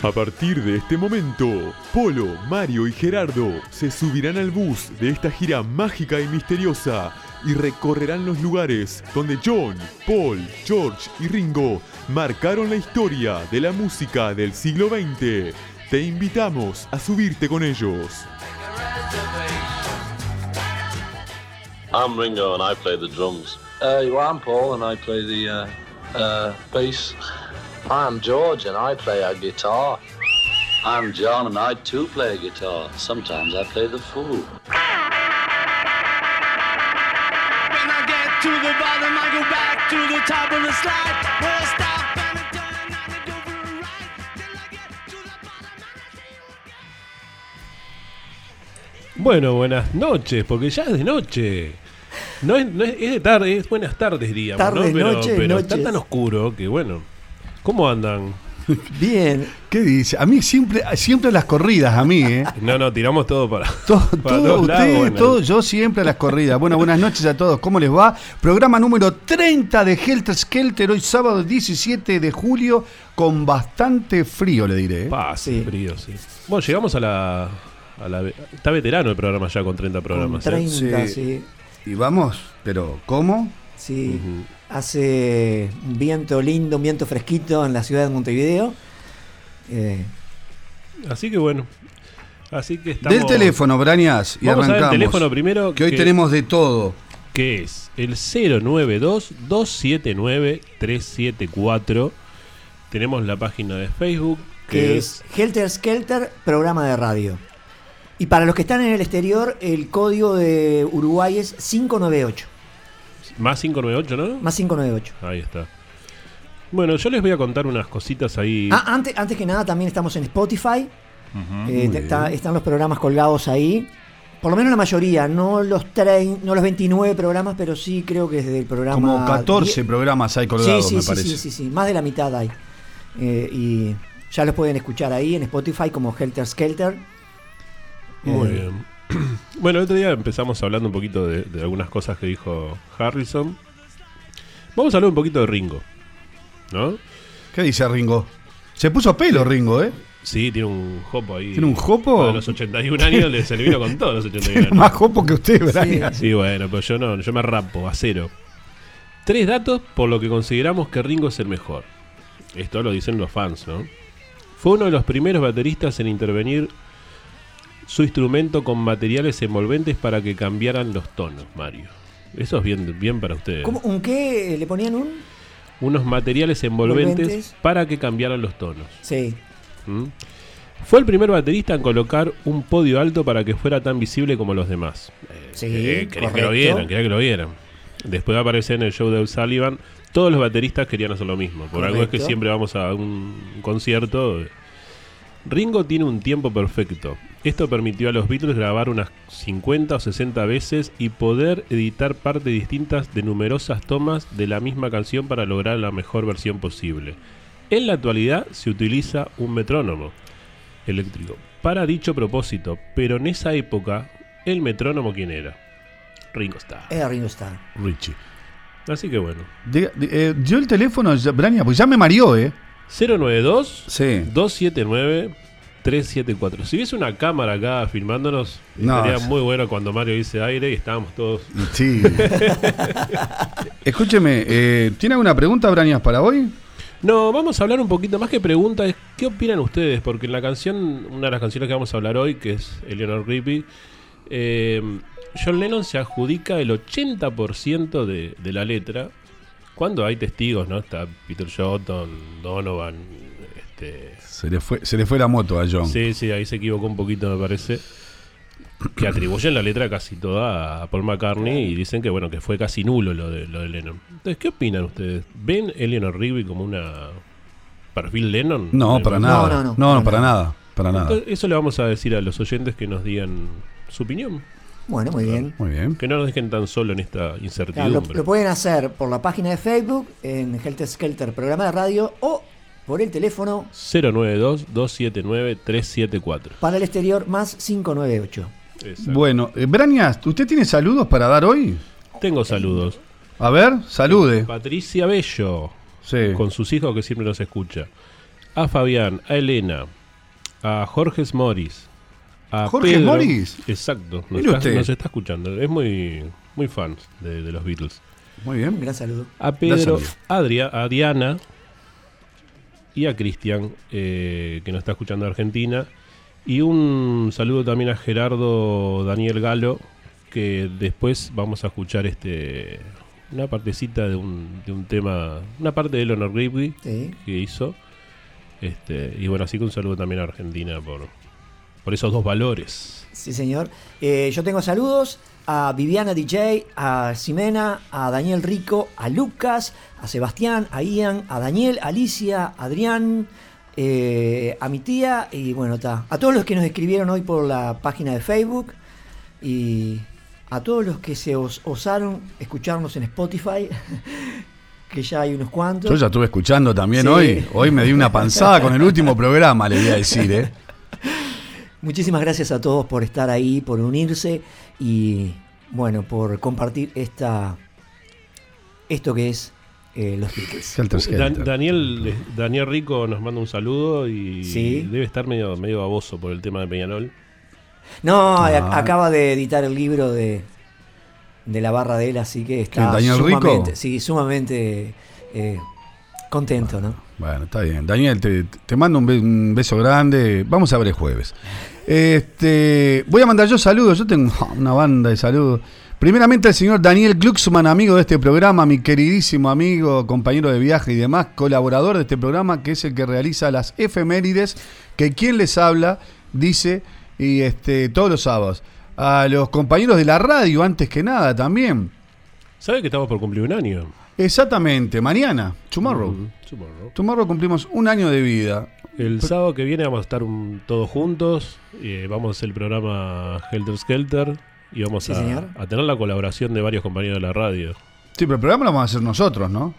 A partir de este momento, Polo, Mario y Gerardo se subirán al bus de esta gira mágica y misteriosa y recorrerán los lugares donde John, Paul, George y Ringo marcaron la historia de la música del siglo XX. Te invitamos a subirte con ellos. I'm Ringo and I play the drums. Uh, well, I'm Paul and I play the uh, uh, bass. I'm George and I play a guitar. I'm John and I too play a guitar. Sometimes I play the fool. When I get to the bottom, I go back to the top of the slide. Where I stop and I turn and I go for a ride. Till I get to the bottom and I see you again. Bueno, buenas noches, porque ya es de noche. No es, no es, es de tarde, es buenas tardes, diríamos, Tardes, ¿no? Pero, noches, pero está tan oscuro que bueno. ¿Cómo andan? Bien. ¿Qué dice? A mí siempre, siempre las corridas, a mí, ¿eh? No, no, tiramos todo para. Todo, para todo, todos ustedes, lados, bueno. todo, yo siempre a las corridas. Bueno, buenas noches a todos. ¿Cómo les va? Programa número 30 de Helter Skelter, hoy sábado 17 de julio, con bastante frío, le diré. ¿eh? Sí. frío, sí. Bueno, llegamos a la, a la- Está veterano el programa ya con 30 Con programas. ¿eh? 30, Sí. sí. Y vamos, pero ¿cómo? Sí. Hace un viento lindo, un viento fresquito en la ciudad de Montevideo. Eh, Así que bueno. Así que estamos. Del teléfono, Brañas, y Vamos a ver el arrancamos. teléfono primero. Que hoy tenemos de todo. Que es el 092-279-374. Tenemos la página de Facebook. que es Helter Skelter, programa de radio. Y para los que están en el exterior, el código de Uruguay es 598. Más 598, ¿no? Más 598. Ahí está. Bueno, yo les voy a contar unas cositas ahí. Ah, antes, antes que nada, también estamos en Spotify. Eh, está- bien. están los programas colgados ahí. Por lo menos la mayoría, no los, trein- no los 29 programas, pero sí creo que desde el programa. Como 14 die- programas hay colgados, sí, sí, me sí, parece. sí, sí, sí, más de la mitad hay. Eh, y ya los pueden escuchar ahí en Spotify como Helter Skelter. Muy Eh, bien. Bueno, el otro día empezamos hablando un poquito de, de algunas cosas que dijo Harrison. Vamos a hablar un poquito de Ringo. ¿No? ¿Qué dice Ringo? Se puso pelo Ringo, ¿eh? Sí, tiene un jopo ahí. ¿Tiene un jopo? A los 81 años le, se le vino con todos los 81 años. Más jopo que usted, Brañas. Sí, bueno, pero yo no, yo me rapo a cero. Tres datos por lo que consideramos que Ringo es el mejor. Esto lo dicen los fans, ¿no? Fue uno de los primeros bateristas en intervenir su instrumento con materiales envolventes para que cambiaran los tonos, Mario. Eso es bien, bien para ustedes. ¿cómo- ¿Un qué? ¿Le ponían un? Unos materiales envolventes, Envolventes. para que cambiaran los tonos. Sí. ¿Mm? Fue el primer baterista en colocar un podio alto para que fuera tan visible como los demás. Eh, Sí, eh, quería que lo vieran, quería que lo vieran. Después de aparecer en el show de Sullivan, todos los bateristas querían hacer lo mismo. Por algo es que siempre vamos a un concierto. Ringo tiene un tiempo perfecto. Esto permitió a los Beatles grabar unas 50 o 60 veces y poder editar partes distintas de numerosas tomas de la misma canción para lograr la mejor versión posible. En la actualidad se utiliza un metrónomo eléctrico para dicho propósito, pero en esa época el metrónomo quién era? Ringo Starr, Era Ringo Starr. Richie. Así que bueno, De- de- eh, yo el teléfono, ya- Brañas, pues ya me mareó, ¿eh? 092 Sí. 279 374. Si hubiese una cámara acá filmándonos, No, es- muy bueno cuando Mario dice aire y estábamos todos. Sí. Escúcheme, eh, ¿tiene alguna pregunta, Brañas, para hoy? No, vamos a hablar un poquito más que pregunta, es ¿qué opinan ustedes? Porque en la canción, una de las canciones que vamos a hablar hoy, que es Eleanor Rigby, eh, John Lennon se adjudica el 80% de, de la letra, cuando hay testigos, ¿no? Está Peter Shotton, Donovan, este, Se le fue, se le fue la moto a John. Sí, sí, ahí se equivocó un poquito, me parece. Que atribuyen la letra casi toda a Paul McCartney y dicen que bueno que fue casi nulo lo de, lo de Lennon. Entonces, ¿qué opinan ustedes? ¿Ven Eleanor Rigby como una perfil Lennon? No, para nada. no, No, no, no, para para nada. Para nada. entonces, eso le vamos a decir a los oyentes que nos digan su opinión. Bueno, muy bien. Muy bien. Que no nos dejen tan solo en esta Claro, lo, incertidumbre. lo pueden hacer por la página de Facebook, en Helter Skelter, programa de radio, o por el teléfono 092-279-374. para el exterior más 598. Exacto. Bueno, eh, Brañas, ¿usted tiene saludos para dar hoy? Tengo saludos. A ver, salude. Patricia Bello. Sí. con sus hijos que siempre nos escucha. a Fabián, a Elena, a Jorge Moris, a ¿Jorge Pedro. Moris? Exacto, nos Mire está, usted. nos está escuchando. Es muy, muy fan de, de los Beatles. Muy bien. Un gran saludo. A Pedro, saludo. Adria- a Diana y a Cristian, eh, que nos está escuchando de Argentina. Y un saludo también a Gerardo Daniel Galo, que después vamos a escuchar este una partecita de un, de un tema, una parte de Eleanor Rigby Sí. que hizo. Este, y bueno, así que un saludo también a Argentina por, por esos dos valores. Sí, señor. Eh, yo tengo saludos a Viviana DJ, a Ximena, a Daniel Rico, a Lucas, a Sebastián, a Ian, a Daniel, a Alicia, a Adrián, eh, a mi tía y bueno, está. A todos los que nos escribieron hoy por la página de Facebook y a todos los que se os- osaron escucharnos en Spotify, que ya hay unos cuantos. Yo ya estuve escuchando también Sí. hoy. Hoy me di una panzada con el último programa, le voy a decir, ¿eh? Muchísimas gracias a todos por estar ahí, por unirse y bueno, por compartir esta esto que es eh, los Beatles. Dan-. Daniel, eh, Daniel Rico nos manda un saludo y Sí. debe estar medio, medio baboso por el tema de Peñarol. No, Ah. ac- acaba de editar el libro de, de la barra de él, así que está ¿Quién, Daniel Rico? sumamente, sí, sumamente eh, contento, ¿no? Bueno, está bien. Daniel, te, mando un, be- un beso grande. Vamos a ver el jueves. Este, voy a mandar yo saludos. Yo tengo una banda de saludos. Primeramente al señor Daniel Glucksmann, amigo de este programa, mi queridísimo amigo, compañero de viaje y demás, colaborador de este programa, que es el que realiza las efemérides, que quien les habla dice y este todos los sábados. A los compañeros de la radio, antes que nada, también. ¿Sabe que estamos por cumplir un año? Exactamente, mañana, tomorrow. Mm, tomorrow. Tomorrow cumplimos un año de vida. El sábado que viene vamos a estar un- todos juntos. eh, vamos a hacer el programa Helter Skelter. Y vamos Sí, a, señor. a tener la colaboración de varios compañeros de la radio. Sí, pero el programa lo vamos a hacer nosotros, ¿no?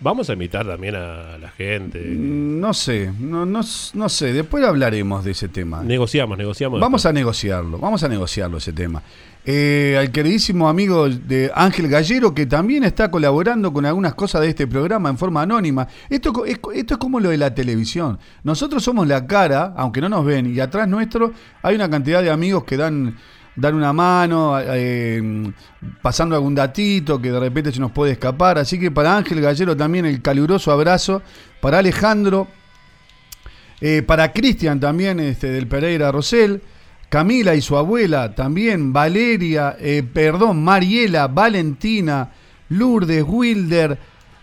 Vamos a invitar también a la gente. Mm, No sé, no, no, no sé, después hablaremos de ese tema. Negociamos, negociamos. Vamos a negociarlo, vamos a negociarlo ese tema. Eh, al queridísimo amigo de Ángel Gallero, que también está colaborando con algunas cosas de este programa en forma anónima. Esto, es, esto es como lo de la televisión. Nosotros somos la cara, aunque no nos ven, y atrás nuestro hay una cantidad de amigos que dan, dan una mano, eh, pasando algún datito que de repente se nos puede escapar. Así que para Ángel Gallero también el caluroso abrazo. Para Alejandro, eh, para Cristian también, este, del Pereira Rosell. Camila y su abuela también. Valeria, eh, perdón, Mariela, Valentina, Lourdes, Wilder.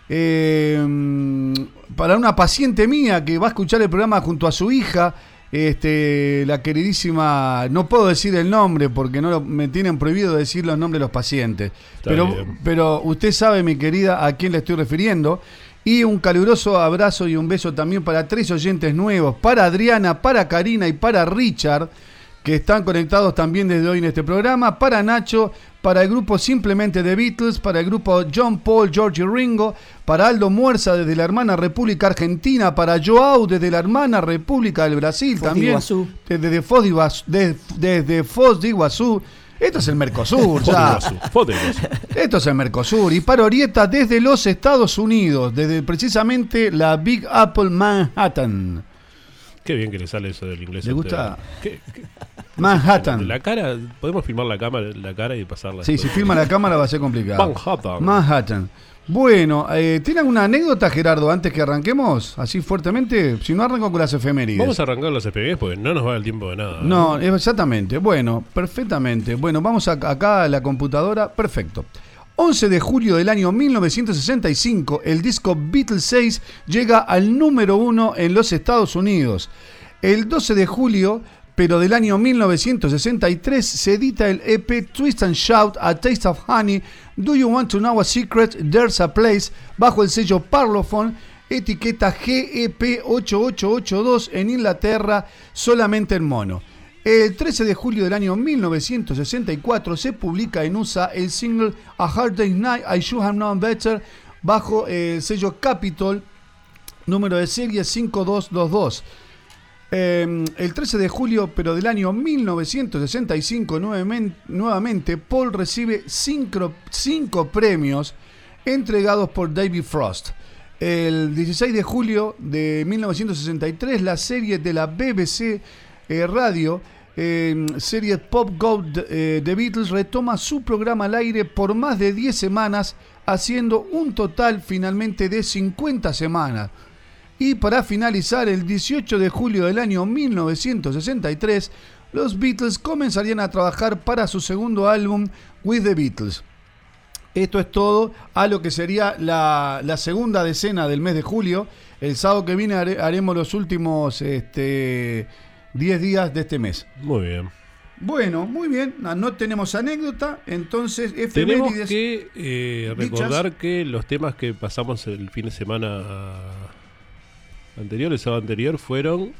eh, para una paciente mía que va a escuchar el programa junto a su hija. Este, la queridísima, no puedo decir el nombre porque no lo- me tienen prohibido decir los nombres de los pacientes. Está Pero, bien. pero usted sabe, mi querida, a quién le estoy refiriendo. Y un caluroso abrazo y un beso también para tres oyentes nuevos, para Adriana, para Karina y para Richard, que están conectados también desde hoy en este programa, para Nacho, para el grupo simplemente de Beatles, para el grupo John Paul, George y Ringo, para Aldo Muerza desde la hermana República Argentina, para Joao desde la hermana República del Brasil Foz también, desde Foz de Iguazú, desde, desde Foz de Iguazú. Esto es el Mercosur, ya. Foto de Iguazú. Esto es el Mercosur. Y para Orieta desde los Estados Unidos, desde precisamente la Big Apple Manhattan. Qué bien que le sale eso del inglés. ¿Le gusta? ¿Qué- qué- Manhattan. La cara, podemos filmar la cámara, la cara y pasarla. Sí, si filma la cámara va a ser complicado. Manhattan. Manhattan. Bueno, eh, ¿tiene alguna anécdota, Gerardo, antes que arranquemos? Así fuertemente. Si no, arranco con las efemérides. Vamos a arrancar las FPGs porque no nos va el tiempo de nada. No, exactamente. Bueno, perfectamente. Bueno, vamos a- acá a la computadora. Perfecto. 11 de julio del año 1965, el disco Beatles 6 llega al número uno en los Estados Unidos. El 12 de julio, pero del año 1963, se edita el EP Twist and Shout, A Taste of Honey, Do You Want to Know a Secret? There's a Place, bajo el sello Parlophone, etiqueta E GEP8882 en Inglaterra, solamente en mono. El 13 de julio del año 1964 se publica en USA el single A Hard Day's Night, I Should Have Known Better, bajo el sello Capitol, número de serie 5222. Eh, el 13 de julio, pero del año 1965, nuevamente, Paul recibe cinco, premios entregados por David Frost. El 16 de julio de 1963, la serie de la BBC eh, Radio, eh, serie Pop Go de The Beatles, retoma su programa al aire por más de 10 semanas, haciendo un total finalmente de 50 semanas. Y para finalizar, el 18 de julio del año 1963, los Beatles comenzarían a trabajar para su segundo álbum, With the Beatles. Esto es todo a lo que sería la, la segunda decena del mes de julio. El sábado que viene hare- haremos los últimos este, 10 días de este mes. Muy bien. Bueno, muy bien. No, no tenemos anécdota. Entonces, Tenemos que eh, dichas. recordar que los temas que pasamos el fin de semana anterior, el sábado anterior, fueron.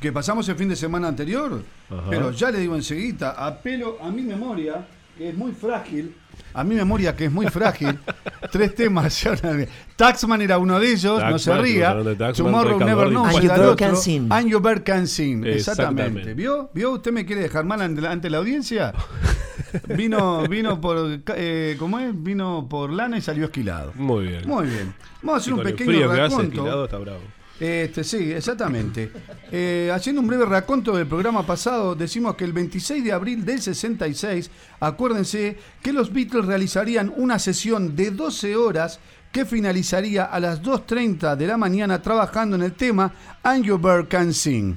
que pasamos el fin de semana anterior, Ajá. pero ya le digo enseguida, apelo a mi memoria, que es muy frágil, a mi memoria que es muy frágil, tres temas. Taxman era uno de ellos, no se ría. Taxman, Tomorrow Never y Knows And era otro. And You Bird Can Sing, exactamente. Exactamente. ¿Vio? ¿Vio? ¿Usted me quiere dejar mal ante, ante la audiencia? Vino, vino por, eh, ¿cómo es? Vino por lana y salió esquilado. Muy bien. Muy bien. Vamos a hacer Y un con el pequeño frío que hace, raconto. esquilado está bravo. Este, sí, exactamente. Eh, haciendo un breve raconto del programa pasado, decimos que el 26 de abril del 66, acuérdense que los Beatles realizarían una sesión de 12 horas que finalizaría a las 2.30 de la mañana trabajando en el tema And Bird Can Sing.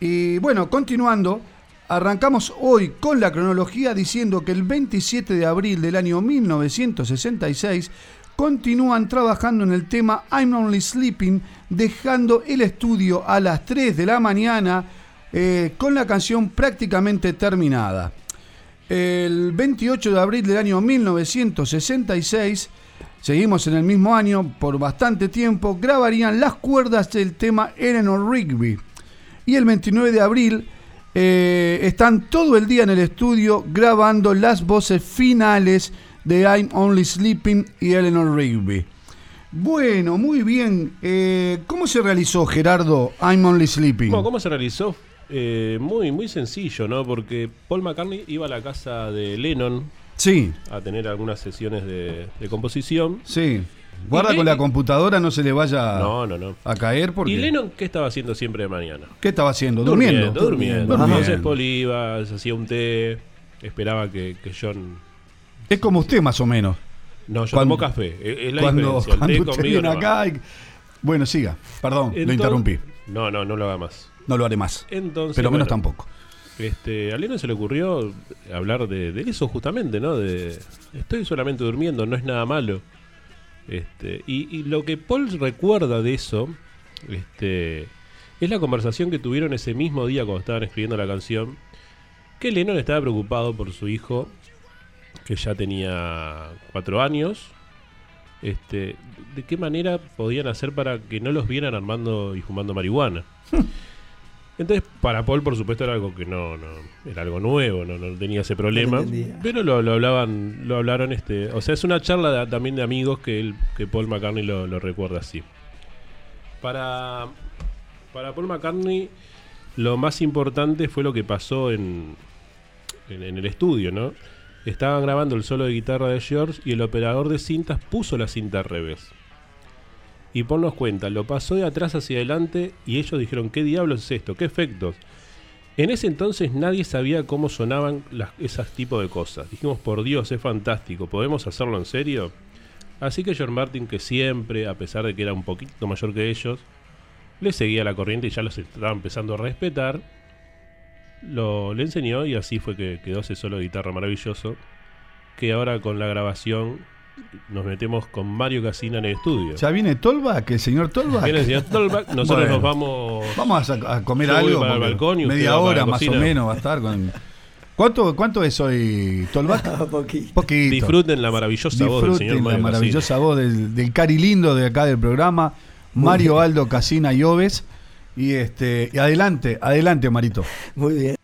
Y bueno, continuando, arrancamos hoy con la cronología diciendo que el 27 de abril del año 1966 continúan trabajando en el tema I'm Only Sleeping, dejando el estudio a las 3 de la mañana eh, con la canción prácticamente terminada. El 28 de abril del año 1966, seguimos en el mismo año por bastante tiempo, grabarían las cuerdas del tema Eleanor Rigby. Y el 29 de abril eh, están todo el día en el estudio grabando las voces finales de I'm Only Sleeping y Eleanor Rigby. Bueno, muy bien. Eh, ¿Cómo se realizó, Gerardo, I'm Only Sleeping? Bueno, ¿Cómo se realizó? Eh, muy, muy sencillo, ¿no? Porque Paul McCartney iba a la casa de Lennon Sí, a tener algunas sesiones de, de composición. sí. Guarda ¿Y con la computadora, no se le vaya No, no, no. a caer porque... ¿Y Lennon qué estaba haciendo siempre de mañana? ¿Qué estaba haciendo? Durmiendo. Durmiendo. durmiendo. Durmiendo. Entonces Paul iba, se hacía un té, esperaba que, que John... Es como usted, más o menos. No, yo Cuando- tomo café. Es, es la cuando cuando usted viene acá... y- Bueno, siga. Perdón, lo interrumpí. No, no, no lo haga más. No lo haré más. Entonces, Pero menos bueno, tampoco. Este, a Lennon se le ocurrió hablar de, de eso justamente, ¿no? De estoy solamente durmiendo, no es nada malo. Este, y, y lo que Paul recuerda de eso, este, es la conversación que tuvieron ese mismo día cuando estaban escribiendo la canción, que Lennon estaba preocupado por su hijo, que ya tenía cuatro años. Este, de qué manera podían hacer para que no los vieran armando y fumando marihuana. Entonces, para Paul, por supuesto, era algo que no, no era algo nuevo, no, no tenía ese problema. pero lo, lo hablaban, lo hablaron, este, o sea, es una charla de- también de amigos que que Paul McCartney lo, lo recuerda así. Para, para Paul McCartney, lo más importante fue lo que pasó en, en, en el estudio, ¿no? Estaban grabando el solo de guitarra de George y el operador de cintas puso la cinta al revés. Y Paul nos cuenta, lo pasó de atrás hacia adelante y ellos dijeron, ¿qué diablos es esto? ¿Qué efectos? En ese entonces nadie sabía cómo sonaban las, esas tipos de cosas. Dijimos, por Dios, es fantástico, ¿podemos hacerlo en serio? Así que John Martin, que siempre, a pesar de que era un poquito mayor que ellos, le seguía la corriente y ya los estaba empezando a respetar, lo, le enseñó y así fue que quedó ese solo de guitarra maravilloso, que ahora con la grabación nos metemos con Mario Casina en el estudio. ¿Ya viene Tolbach, el señor Tolbach? Viene el señor Tolbach, nosotros Bueno. nos vamos... Vamos a, a comer Yo voy algo. para el porque balcón y usted media hora la más o menos va a estar con. ¿Cuánto, cuánto es hoy Tolbach? Poquito. Poquito. Disfruten la maravillosa voz del señor la Mario maravillosa voz del, del cari lindo de acá del programa, Mario Aldo Casina y Oves. Y este, adelante, adelante, Marito. Muy bien.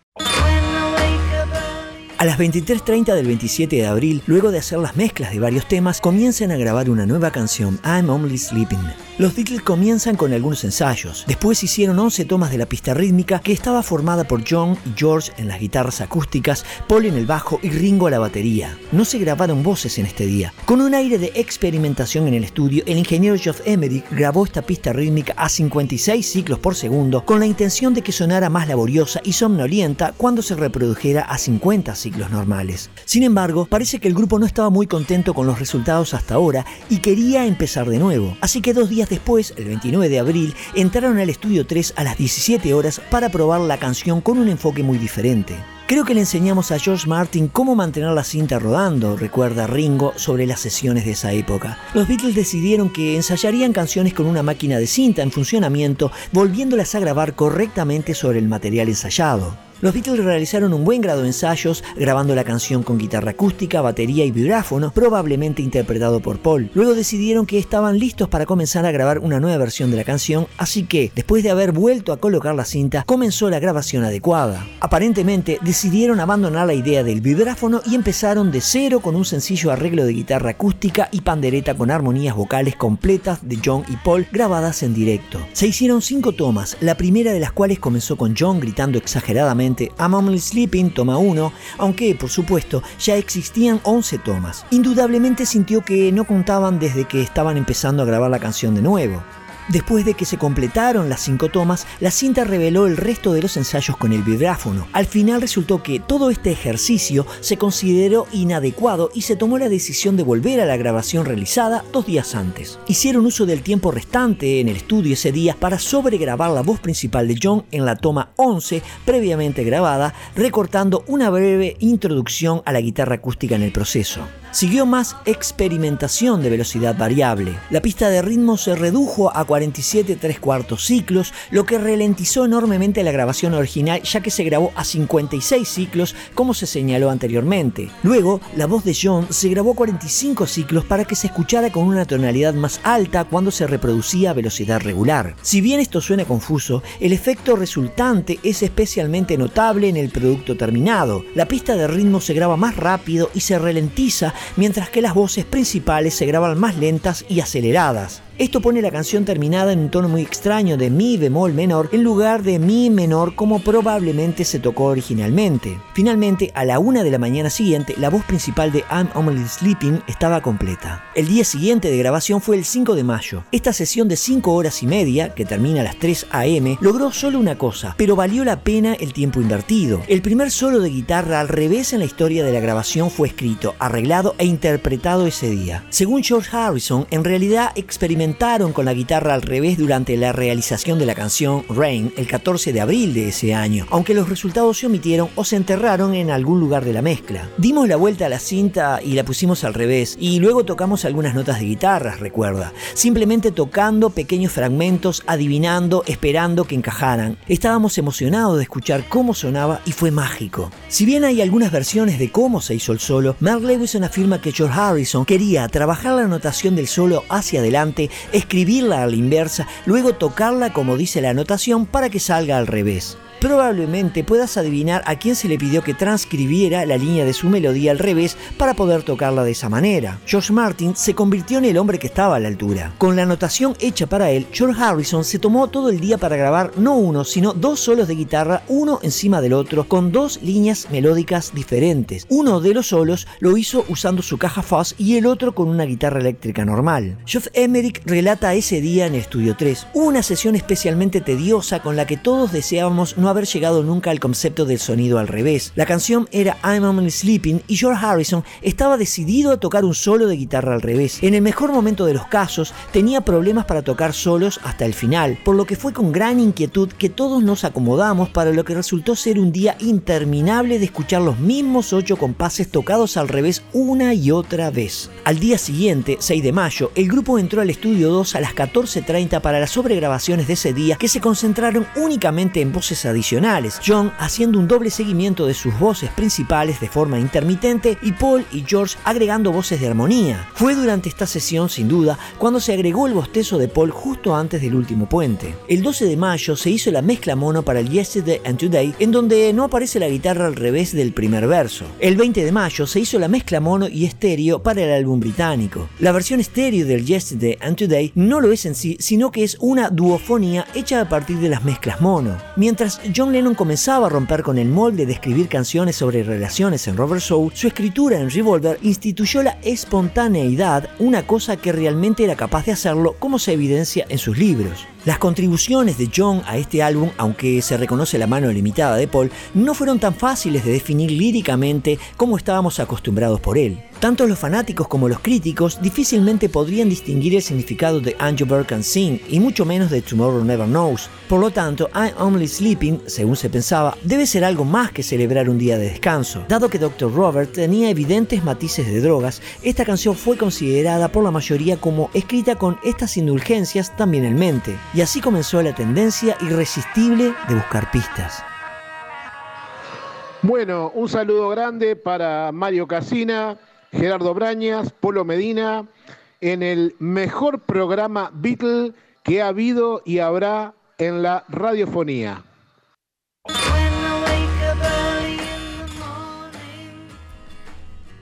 A las 23.30 del 27 de abril, luego de hacer las mezclas de varios temas, comienzan a grabar una nueva canción, I'm Only Sleeping. Los Beatles comienzan con algunos ensayos. Después hicieron 11 tomas de la pista rítmica que estaba formada por John y George en las guitarras acústicas, Paul en el bajo y Ringo a la batería. No se grabaron voces en este día. Con un aire de experimentación en el estudio, el ingeniero Geoff Emerick grabó esta pista rítmica a 56 ciclos por segundo con la intención de que sonara más laboriosa y somnolienta cuando se reprodujera a 50 ciclos normales. Sin embargo, parece que el grupo no estaba muy contento con los resultados hasta ahora y quería empezar de nuevo. Así que dos días después, el 29 de abril, entraron al estudio 3 a las 17 horas para probar la canción con un enfoque muy diferente. Creo que le enseñamos a George Martin cómo mantener la cinta rodando, recuerda Ringo sobre las sesiones de esa época. Los Beatles decidieron que ensayarían canciones con una máquina de cinta en funcionamiento, volviéndolas a grabar correctamente sobre el material ensayado. Los Beatles realizaron un buen grado de ensayos, grabando la canción con guitarra acústica, batería y vibráfono, probablemente interpretado por Paul. Luego decidieron que estaban listos para comenzar a grabar una nueva versión de la canción, así que, después de haber vuelto a colocar la cinta, comenzó la grabación adecuada. Aparentemente, decidieron abandonar la idea del vibráfono y empezaron de cero con un sencillo arreglo de guitarra acústica y pandereta con armonías vocales completas de John y Paul grabadas en directo. Se hicieron cinco tomas, la primera de las cuales comenzó con John gritando exageradamente I'm Only Sleeping, toma 1, aunque por supuesto ya existían 11 tomas. Indudablemente sintió que no contaban desde que estaban empezando a grabar la canción de nuevo. Después de que se completaron las cinco tomas, la cinta reveló el resto de los ensayos con el vibráfono. Al final resultó que todo este ejercicio se consideró inadecuado y se tomó la decisión de volver a la grabación realizada dos días antes. Hicieron uso del tiempo restante en el estudio ese día para sobregrabar la voz principal de John en la toma 11 previamente grabada, recortando una breve introducción a la guitarra acústica en el proceso. Siguió más experimentación de velocidad variable. La pista de ritmo se redujo a 47 3 cuartos ciclos, lo que ralentizó enormemente la grabación original ya que se grabó a 56 ciclos como se señaló anteriormente. Luego, la voz de John se grabó a 45 ciclos para que se escuchara con una tonalidad más alta cuando se reproducía a velocidad regular. Si bien esto suena confuso, el efecto resultante es especialmente notable en el producto terminado. La pista de ritmo se graba más rápido y se ralentiza mientras que las voces principales se graban más lentas y aceleradas. Esto pone la canción terminada en un tono muy extraño de mi bemol menor en lugar de mi menor como probablemente se tocó originalmente. Finalmente, a la una de la mañana siguiente, la voz principal de I'm Only Sleeping estaba completa. El día siguiente de grabación fue el 5 de mayo. Esta sesión de 5 horas y media, que termina a las 3 am, logró solo una cosa, pero valió la pena el tiempo invertido. El primer solo de guitarra al revés en la historia de la grabación fue escrito, arreglado e interpretado ese día. Según George Harrison, en realidad experimentó con la guitarra al revés durante la realización de la canción Rain el 14 de abril de ese año, aunque los resultados se omitieron o se enterraron en algún lugar de la mezcla. Dimos la vuelta a la cinta y la pusimos al revés, y luego tocamos algunas notas de guitarra, recuerda, simplemente tocando pequeños fragmentos, adivinando, esperando que encajaran. Estábamos emocionados de escuchar cómo sonaba y fue mágico. Si bien hay algunas versiones de cómo se hizo el solo, Mark Lewison afirma que George Harrison quería trabajar la notación del solo hacia adelante escribirla a la inversa, luego tocarla como dice la notación para que salga al revés. Probablemente puedas adivinar a quién se le pidió que transcribiera la línea de su melodía al revés para poder tocarla de esa manera. George Martin se convirtió en el hombre que estaba a la altura. Con la anotación hecha para él, George Harrison se tomó todo el día para grabar no uno, sino dos solos de guitarra, uno encima del otro, con dos líneas melódicas diferentes. Uno de los solos lo hizo usando su caja fuzz y el otro con una guitarra eléctrica normal. Geoff Emerick relata ese día en Estudio 3, una sesión especialmente tediosa con la que todos deseábamos no haber llegado nunca al concepto del sonido al revés. La canción era I'm Only Sleeping y George Harrison estaba decidido a tocar un solo de guitarra al revés. En el mejor momento de los casos, tenía problemas para tocar solos hasta el final, por lo que fue con gran inquietud que todos nos acomodamos para lo que resultó ser un día interminable de escuchar los mismos ocho compases tocados al revés una y otra vez. Al día siguiente, 6 de mayo, el grupo entró al estudio 2 a las 14.30 para las sobregrabaciones de ese día que se concentraron únicamente en voces adicionales John haciendo un doble seguimiento de sus voces principales de forma intermitente y Paul y George agregando voces de armonía. Fue durante esta sesión, sin duda, cuando se agregó el bostezo de Paul justo antes del último puente. El 12 de mayo se hizo la mezcla mono para el Yesterday and Today, en donde no aparece la guitarra al revés del primer verso. El 20 de mayo se hizo la mezcla mono y estéreo para el álbum británico. La versión estéreo del Yesterday and Today no lo es en sí, sino que es una duofonía hecha a partir de las mezclas mono. Mientras John Lennon comenzaba a romper con el molde de escribir canciones sobre relaciones en Robert Soul, su escritura en Revolver instituyó la espontaneidad, una cosa que realmente era capaz de hacerlo como se evidencia en sus libros. Las contribuciones de John a este álbum, aunque se reconoce la mano limitada de Paul, no fueron tan fáciles de definir líricamente como estábamos acostumbrados por él. Tanto los fanáticos como los críticos difícilmente podrían distinguir el significado de Angel Bird Can Sing y mucho menos de Tomorrow Never Knows. Por lo tanto, I'm Only Sleeping, según se pensaba, debe ser algo más que celebrar un día de descanso. Dado que Dr. Robert tenía evidentes matices de drogas, esta canción fue considerada por la mayoría como escrita con estas indulgencias también en mente. Y así comenzó la tendencia irresistible de buscar pistas. Bueno, un saludo grande para Mario Casina, Gerardo Brañas, Polo Medina, en el mejor programa Beatle que ha habido y habrá en la radiofonía.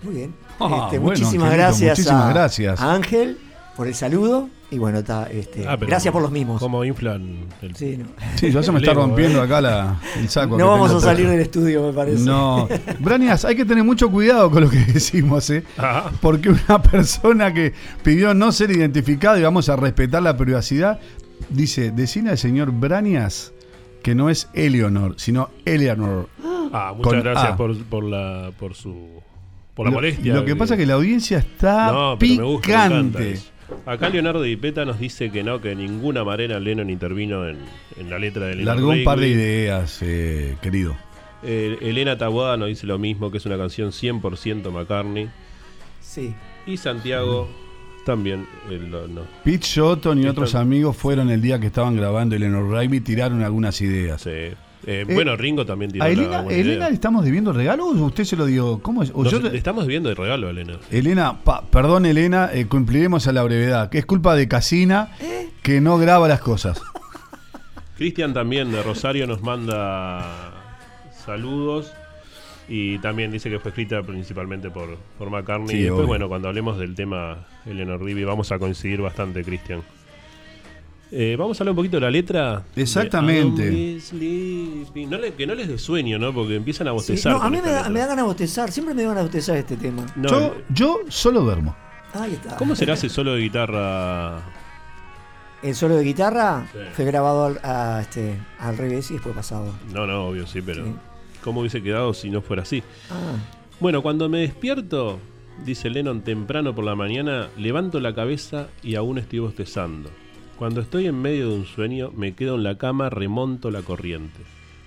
Muy bien. Ah, Este, bueno, muchísimas gracias, muchísimas a, gracias. a Ángel por el saludo. Y bueno, está, este, Ah, gracias por los mismos. ¿Cómo inflan el, Sí, no. Sí, ya se me está ego, rompiendo eh? acá la- el saco. No vamos a salir del estudio, me parece. No, Branias, hay que tener mucho cuidado con lo que decimos, ¿eh? Ah, Porque una persona que pidió no ser identificado y vamos a respetar la privacidad, dice, decina al señor Branias que no es Eleonor, sino Eleanor. ah, muchas Con gracias por, por la por su por la Lo- molestia. Lo que pasa es que la audiencia está no, pero me gusta, me picante. Acá Leonardo Di Peta nos dice que no, que ninguna Marena Lennon intervino en, en la letra de Lennon. Largó un par de ideas, eh, querido. Eh, Elena Taboada nos dice lo mismo, que es una canción 100% McCartney. Sí. Y Santiago también. eh, lo- no. Pete Shotton y otros amigos fueron el día que estaban grabando Eleanor Rigby y tiraron algunas ideas. Sí. Eh, bueno, Ringo también tiró ¿A Elena, Elena le estamos debiendo regalo o usted se lo dio? ¿Cómo es? O Nos- yo- le estamos viendo de regalo a Elena. Elena, pa- perdón Elena, eh, cumpliremos a la brevedad, que es culpa de Casina ¿Eh? que no graba las cosas. Cristian también de Rosario nos manda saludos y también dice que fue escrita principalmente por, por McCartney. Sí, y después, obvio. bueno, cuando hablemos del tema Eleanor Rigby vamos a coincidir bastante, Cristian. Eh, vamos a hablar un poquito de la letra. Exactamente. No le- que no les dé sueño, ¿no? Porque empiezan a Sí, bostezar. No, a mí me da, me da ganas de bostezar. Siempre me da ganas de bostezar este tema. No, yo, yo solo duermo. Ahí está. ¿Cómo será ese solo de guitarra? El solo de guitarra Sí. fue grabado al, a, este, al revés y después pasado. No, no, obvio, sí, pero Sí. ¿cómo hubiese quedado si no fuera así? Ah, Bueno, cuando me despierto, dice Lennon temprano por la mañana, levanto la cabeza y aún estoy bostezando. Cuando estoy en medio de un sueño, me quedo en la cama, remonto la corriente.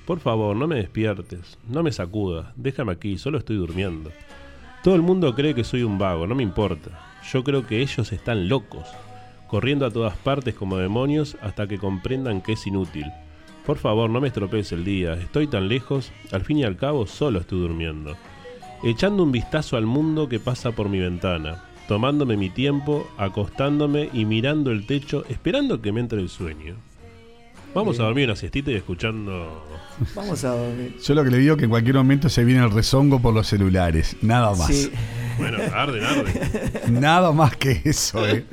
Por favor, no me despiertes, no me sacudas, déjame aquí, solo estoy durmiendo. Todo el mundo cree que soy un vago, no me importa. Yo creo que ellos están locos, corriendo a todas partes como demonios hasta que comprendan que es inútil. Por favor, no me estropees el día, estoy tan lejos, al fin y al cabo solo estoy durmiendo echando un vistazo al mundo que pasa por mi ventana, tomándome mi tiempo, acostándome y mirando el techo, esperando que me entre el sueño. Vamos a dormir una siestita y escuchando. vamos a dormir. Yo lo que le digo es que en cualquier momento se viene el rezongo por los celulares. Nada más. Sí. Bueno, arde, arde. Nada más que eso, ¿eh?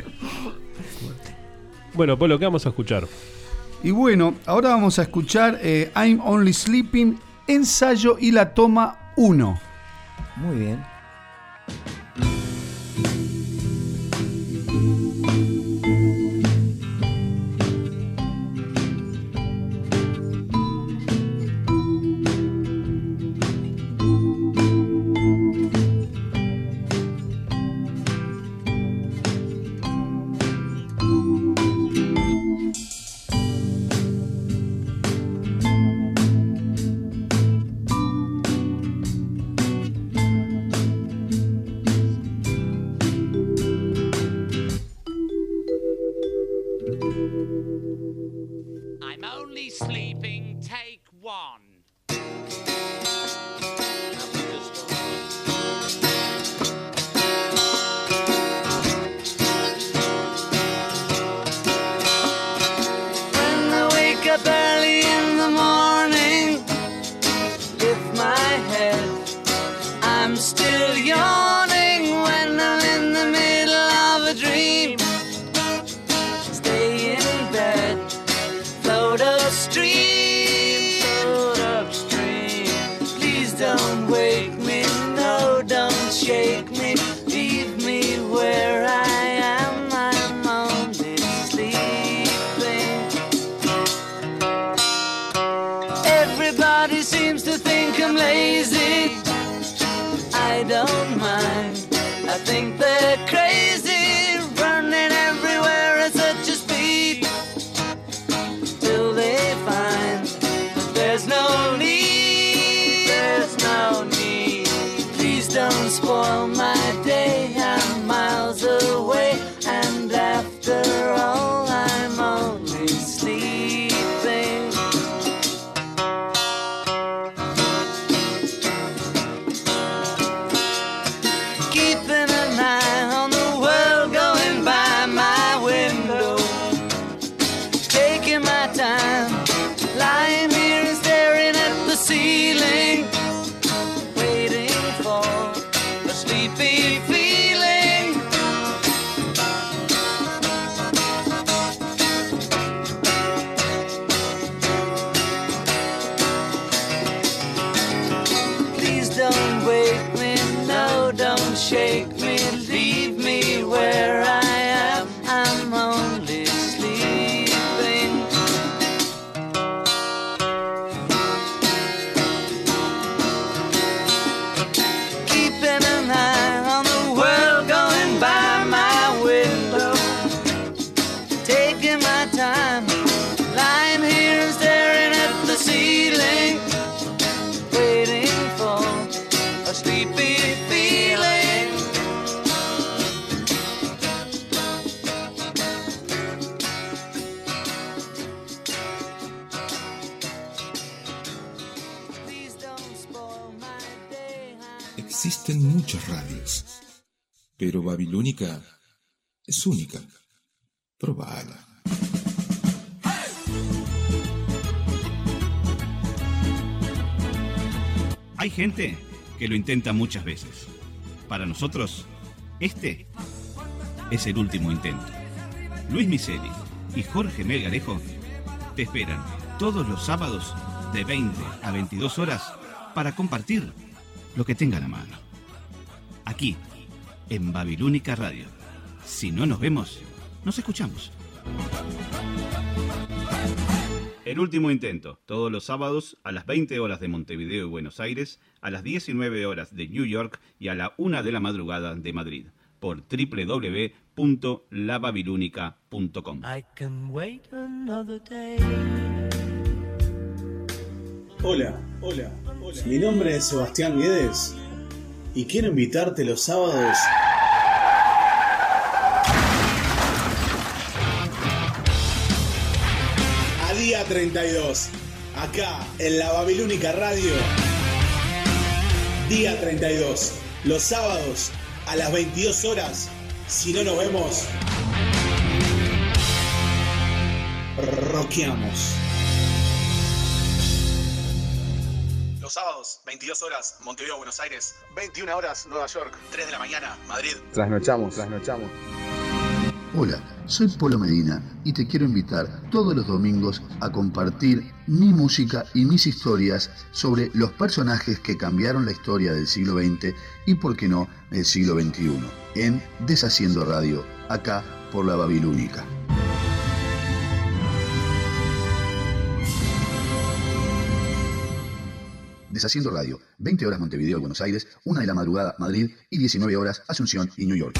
Bueno, Polo, ¿qué vamos a escuchar? Y bueno, ahora vamos a escuchar eh, I'm Only Sleeping, ensayo y la toma 1. Muy bien. Lo intenta muchas veces. Para nosotros, este es el último intento. Luis Miseli y Jorge Melgarejo te esperan todos los sábados de 20 a 22 horas para compartir lo que tengan a mano. Aquí, en Babilónica Radio. Si no nos vemos, nos escuchamos. El último intento, todos los sábados a las 20 horas de Montevideo y Buenos Aires, a las 19 horas de New York y a la 1 de la madrugada de Madrid, por www.lababilúnica.com. Hola, hola, hola. Mi nombre es Sebastián Guedes y quiero invitarte los sábados a día 32, acá en la Babilónica Radio. Día 32, los sábados a las 22 horas. Si no nos vemos, roqueamos. Los sábados, 22 horas, Montevideo, Buenos Aires. 21 horas, Nueva York. 3 de la mañana, Madrid. Trasnochamos, trasnochamos. Hola, soy Polo Medina y te quiero invitar todos los domingos a compartir mi música y mis historias sobre los personajes que cambiaron la historia del siglo XX y, por qué no, del siglo XXI, en Deshaciendo Radio, acá por la Babilónica. Deshaciendo Radio, 20 horas Montevideo, Buenos Aires, 1 de la madrugada Madrid y 19 horas Asunción y New York.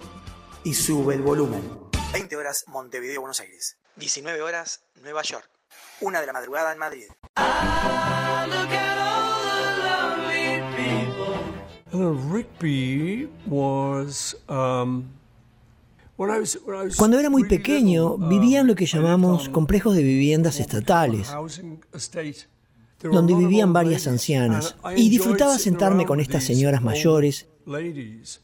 y sube el volumen. 20 horas Montevideo, Buenos Aires. 19 horas Nueva York. 1 de la madrugada en Madrid. Uh. Um, Cuando era muy pequeño, little, vivía en lo que I lived llamamos complejos de viviendas estatales, donde vivían old varias ladies, ancianas, and I y enjoyed disfrutaba sitting sentarme con with estas these señoras old mayores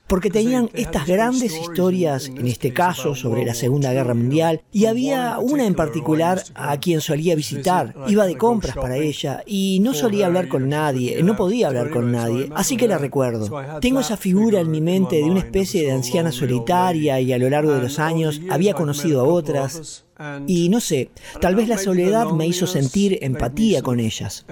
porque tenían estas grandes historias, en este caso sobre la Segunda Guerra Mundial, y había una en particular a quien solía visitar, iba de compras para ella y no solía hablar con nadie, no podía hablar con nadie, así que la recuerdo. Tengo esa figura en mi mente de una especie de anciana solitaria y a lo largo de los años había conocido a otras. Y no sé, tal vez la soledad me hizo sentir empatía con ellas.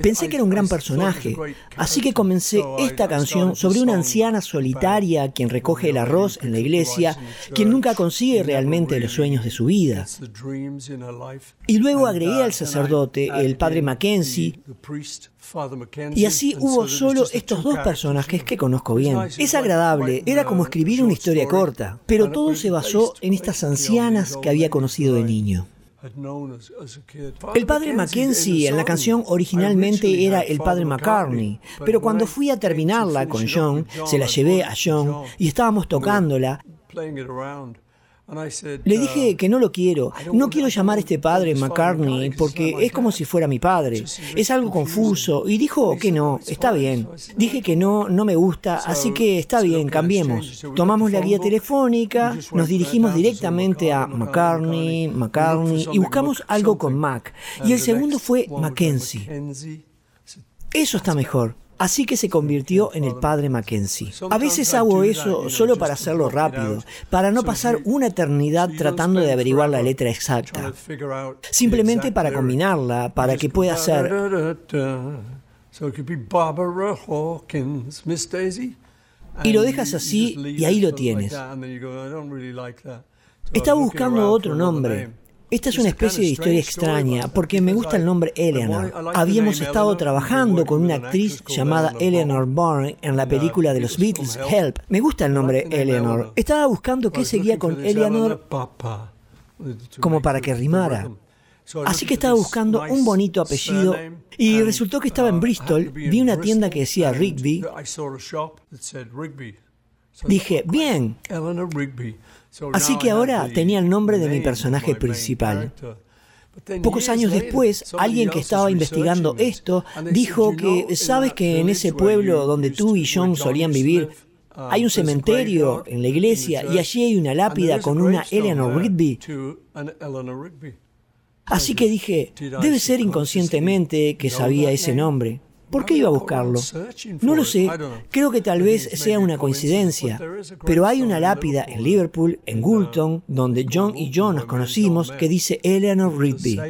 Pensé que era un gran personaje, así que comencé esta canción sobre una anciana solitaria quien recoge el arroz en la iglesia, quien nunca consigue realmente los sueños de su vida. Y luego agregué al sacerdote, el padre Mackenzie, y así hubo solo estos dos personajes que conozco bien. Es agradable, era como escribir una historia corta, pero todo se basó en estas ancianas que había conocido de niño. El padre Mackenzie en la canción originalmente era el padre McCartney, pero cuando fui a terminarla con John, se la llevé a John y estábamos tocándola. Le dije que no lo quiero, no quiero llamar a este padre McCartney porque es como si fuera mi padre. Es algo confuso. Y dijo que no, está bien. Dije que no, no me gusta, así que está bien, cambiemos. Tomamos la guía telefónica, nos dirigimos directamente a McCartney, McCartney y buscamos algo con Mac. Y el segundo fue Mackenzie. Eso está mejor. Así que se convirtió en el padre Mackenzie. A veces hago eso solo para hacerlo rápido, para no pasar una eternidad tratando de averiguar la letra exacta. Simplemente para combinarla, para que pueda ser... Y lo dejas así y ahí lo tienes. Estaba buscando otro nombre. Esta es una especie de historia extraña porque me gusta el nombre Eleanor. Habíamos estado trabajando con una actriz llamada Eleanor Bourne en la película de los Beatles, Help. Me gusta el nombre Eleanor. Estaba buscando qué seguía con Eleanor como para que rimara. Así que estaba buscando un bonito apellido y resultó que estaba en Bristol. Vi una tienda que decía Rigby. Dije, bien. Así que ahora tenía el nombre de mi personaje principal. Pocos años después, alguien que estaba investigando esto dijo que, ¿sabes que en ese pueblo donde tú y John solían vivir, hay un cementerio en la iglesia y allí hay una lápida con una Eleanor Rigby? Así que dije, debe ser inconscientemente que sabía ese nombre. ¿Por qué iba a buscarlo? No lo sé, creo que tal vez sea una coincidencia, pero hay una lápida en Liverpool, en Goulton, donde John y yo nos conocimos, que dice Eleanor Rigby.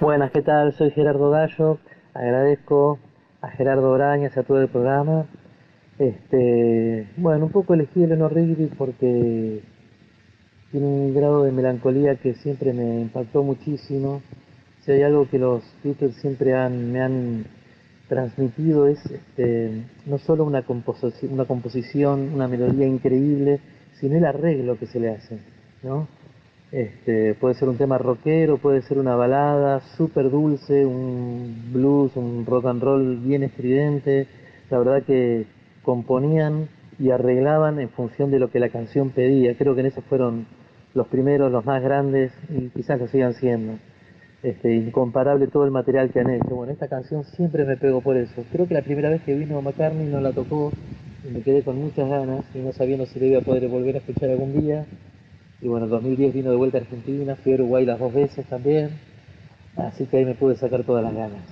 Buenas, ¿qué tal? Soy Gerardo Gallo. Agradezco a Gerardo Brañas, a todo el programa. Este, bueno, un poco elegí Eleanor Rigby porque tiene un grado de melancolía que siempre me impactó muchísimo. Si hay algo que los Beatles siempre han, me han transmitido es este, no solo una composición, una composición, una melodía increíble, sino el arreglo que se le hace, ¿no? Este, puede ser un tema rockero, puede ser una balada súper dulce, un blues, un rock and roll bien estridente. La verdad que componían y arreglaban en función de lo que la canción pedía. Creo que en eso fueron los primeros, los más grandes y quizás lo sigan siendo. Este, incomparable todo el material que han hecho. Bueno, esta canción siempre me pego por eso. Creo que la primera vez que vino McCartney no la tocó y me quedé con muchas ganas y no sabiendo si le iba a poder volver a escuchar algún día. Y bueno, en 2010 vino de vuelta a Argentina, fui a Uruguay las dos veces también, así que ahí me pude sacar todas las ganas.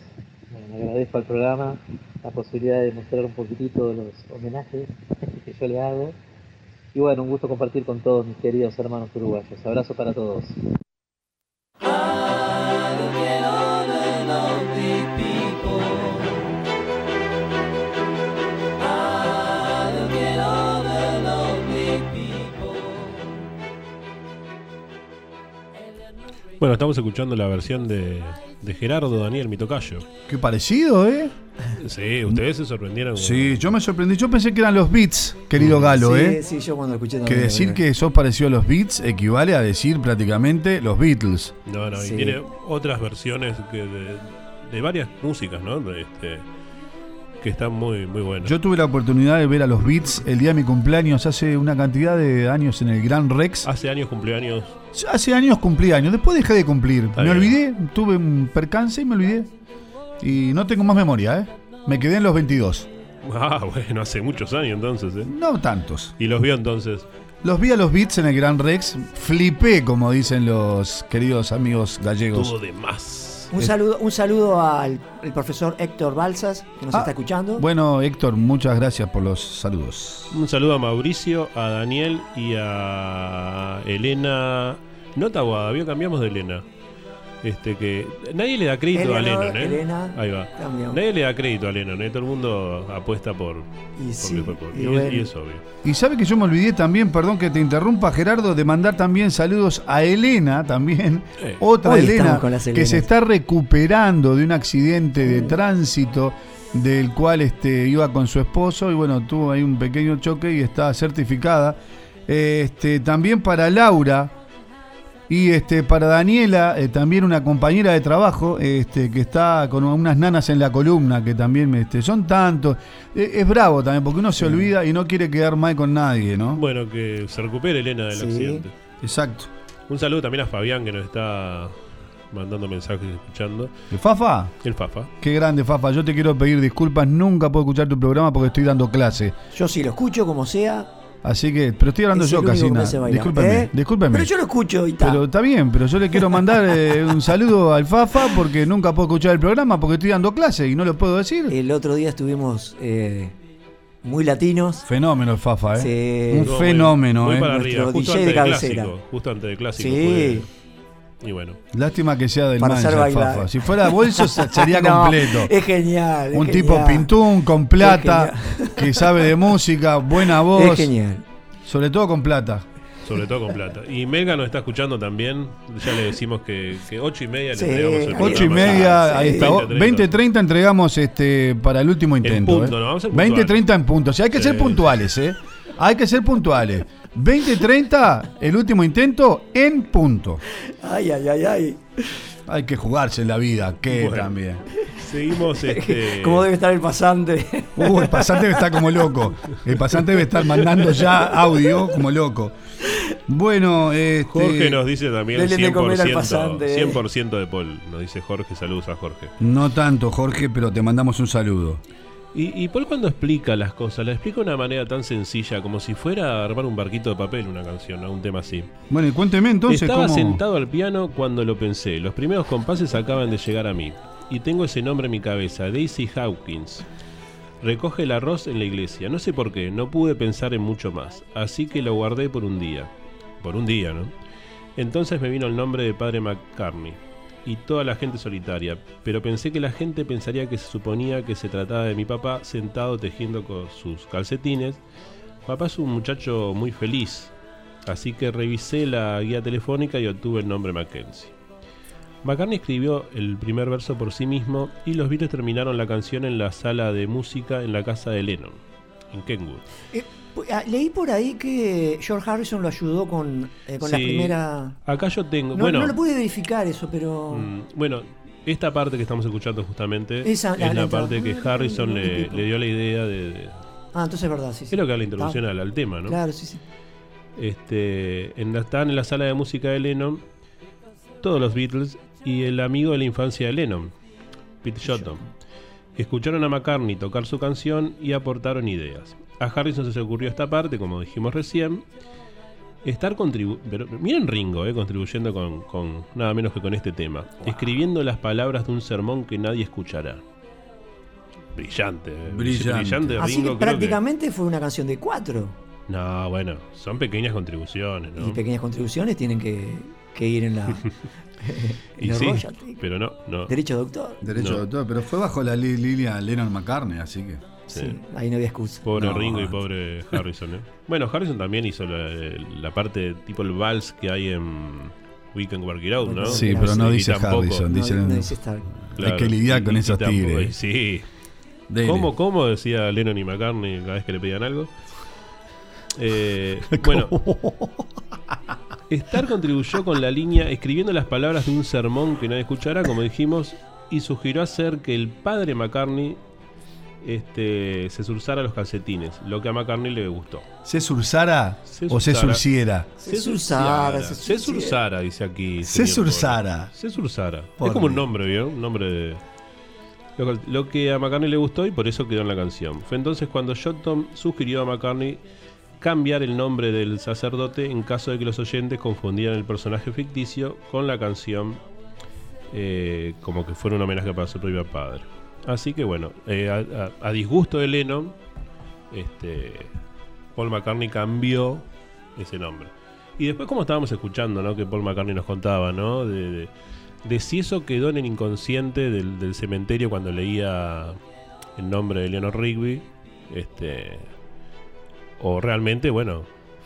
Bueno, me agradezco al programa la posibilidad de mostrar un poquitito los homenajes que yo le hago. Y bueno, un gusto compartir con todos mis queridos hermanos uruguayos. Abrazo para todos. Bueno, estamos escuchando la versión de, de Gerardo Daniel Mitocayo. Qué parecido, ¿eh? Sí, ustedes se sorprendieron. Sí, yo me sorprendí. Yo pensé que eran los Beats, querido Galo, sí, ¿eh? Sí, yo cuando escuché Que decir eh, que sos parecido a los Beats equivale a decir prácticamente los Beatles. No, no, y tiene otras versiones que de, de varias músicas, ¿no? De Este, que está muy, muy bueno. Yo tuve la oportunidad de ver a los Beats el día de mi cumpleaños hace una cantidad de años en el Gran Rex. Hace años cumpleaños. Hace años cumplí años, después dejé de cumplir. Está me bien. olvidé, tuve un percance y me olvidé. Y no tengo más memoria, ¿eh? Me quedé en los 22. Ah, bueno, hace muchos años entonces, ¿eh? No tantos. Y los vio entonces. Los vi a los Beats en el Gran Rex, flipé, como dicen los queridos amigos gallegos. Todo de más. Un saludo, un saludo al el profesor Héctor Balsas, que nos Ah, está escuchando. Bueno, Héctor, muchas gracias por los saludos. Un saludo a Mauricio, a Daniel y a Elena. No Taguada, vio, cambiamos de Elena. Este que. Nadie le da crédito a Lennon, ¿eh? Elena, Ahí va. Nadie le da crédito a Lennon, ¿eh? Todo el mundo apuesta por. Y por sí, Liverpool. y y, es- y es obvio. Y sabe que yo me olvidé también, perdón que te interrumpa Gerardo, de mandar también saludos a Elena, también, Eh. otra Hoy Elena, que se está recuperando de un accidente de tránsito del cual este, iba con su esposo y bueno, tuvo ahí un pequeño choque y está certificada. Este, también para Laura y este, para Daniela, eh, también una compañera de trabajo este, que está con unas nanas en la columna, que también este, son tantos. Eh, es bravo también, porque uno se olvida y no quiere quedar mal con nadie, ¿no? Bueno, que se recupere Elena del Sí. accidente. Exacto. Un saludo también a Fabián que nos está mandando mensajes y escuchando. ¿El Fafa? El Fafa. Qué grande, Fafa. Yo te quiero pedir disculpas. Nunca puedo escuchar tu programa porque estoy dando clase. Yo sí lo escucho como sea. Así que, pero estoy hablando Es yo casi nada. Discúlpeme, ¿Eh? discúlpeme. Pero yo lo escucho y tal. Pero está bien, pero yo le quiero mandar eh, un saludo al Fafa porque nunca puedo escuchar el programa porque estoy dando clase y no lo puedo decir. El otro día estuvimos eh, muy latinos. Fenómeno el Fafa, ¿eh? Sí. Un fenómeno, muy, ¿eh? muy para arriba. Nuestro Justo DJ antes de del clásico. Justo antes del clásico. Sí. fue- Y bueno. Lástima que sea del Para. Fafa. Si fuera bolso sería No, completo. Es genial. es Un tipo pintún, con plata, que sabe de música, buena voz. Es genial. Sobre todo con plata. Sobre todo con plata. Y Melga nos está escuchando también. Ya le decimos que, que ocho y media Sí, le entregamos el programa. Ocho y media, ahí está. 20, 20.30 entregamos este para el último intento. punto, ¿eh? ¿no? Vamos a ser 20.30 en punto. O sea, hay que Sí. ser puntuales, ¿eh? Hay que ser puntuales. 20.30, el último intento en punto. Ay, ay, ay, ay. Hay que jugarse en la vida, que Bueno. también. Seguimos este. ¿Cómo debe estar el pasante? Uh, el pasante debe estar como loco. El pasante debe estar mandando ya audio como loco. Bueno, este, Jorge nos dice también Denle de comer al 100%, pasante, eh. 100% de Paul. Nos dice Jorge, saludos a Jorge. No tanto, Jorge, pero te mandamos un saludo. Y, y Paul cuando explica las cosas, la explica de una manera tan sencilla, como si fuera a armar un barquito de papel una canción, ¿no? un tema así. Bueno, y cuénteme entonces Estaba cómo... sentado al piano cuando lo pensé. Los primeros compases acaban de llegar a mí. Y tengo ese nombre en mi cabeza, Daisy Hawkins. Recoge el arroz en la iglesia. No sé por qué, no pude pensar en mucho más. Así que lo guardé por un día. Por un día, ¿no? Entonces me vino el nombre de Padre McCartney. Y toda la gente solitaria. Pero pensé que la gente pensaría que se suponía que se trataba de mi papá sentado tejiendo con sus calcetines. Papá es un muchacho muy feliz. Así que revisé la guía telefónica y obtuve el nombre Mackenzie. McCartney escribió el primer verso por sí mismo y los Beatles terminaron la canción en la sala de música en la casa de Lennon, en Kenwood. Ah, leí por ahí que George Harrison lo ayudó con, eh, con la primera. Acá yo tengo. No, bueno, no lo pude verificar eso, pero. mm, bueno, esta parte que estamos escuchando justamente Esa, es la parte que Harrison le, le dio la idea de. de- Ah, entonces es verdad, sí. sí. es lo que da la introducción Ah, al, al tema, ¿no? Claro, sí, sí. Este, en la, estaban en la sala de música de Lennon, todos los Beatles y el amigo de la infancia de Lennon, Pete Shotton. Escucharon a McCartney tocar su canción y aportaron ideas. A Harrison se le ocurrió esta parte, como dijimos recién. Estar contribu pero miren Ringo, eh, contribuyendo con, con nada menos que con este tema. Escribiendo las palabras de un sermón que nadie escuchará. Brillante. eh. Brillante. Así Ringo, que creo prácticamente fue una canción de cuatro. No, bueno, son pequeñas contribuciones, ¿no? Y pequeñas contribuciones tienen que, que ir en la. en Y sí, pero no, no. Derecho de autor. Derecho No. de autor, pero fue bajo la li- línea Lennon McCartney, así que. Sí, ahí no había excusa. Pobre No, Ringo y pobre Harrison. ¿eh? Bueno, Harrison también hizo la, la parte tipo el vals que hay en We Can Work It Out, ¿no? Sí, pero no dice tampoco- Harrison, dice, no dice Stark. Hay que lidiar con y esos tampoco- tigres. Sí. Dele. ¿Cómo, ¿Cómo decía Lennon y McCartney cada vez que le pedían algo? Eh, bueno, Star contribuyó con la línea escribiendo las palabras de un sermón que nadie escuchará, como dijimos, y sugirió hacer que el padre McCartney este, se surzara los calcetines, lo que a McCartney le gustó. ¿Se surzara Se o se surciera? Se surzara, se surzara, dice aquí. Se. Polo. Se Es como un nombre, ¿vio? Un nombre de. Lo, que- lo que a McCartney le gustó y por eso quedó en la canción. Fue entonces cuando John sugirió a McCartney cambiar el nombre del sacerdote en caso de que los oyentes confundieran el personaje ficticio con la canción eh, como que fuera un homenaje para su propio padre. Así que bueno, eh, a, disgusto de Lennon, este, Paul McCartney cambió ese nombre. Y después como estábamos escuchando, ¿no? Que Paul McCartney nos contaba, ¿no? De, de- de si eso quedó en el inconsciente del, cementerio cuando leía el nombre de Leonard Rigby, este, o realmente, bueno,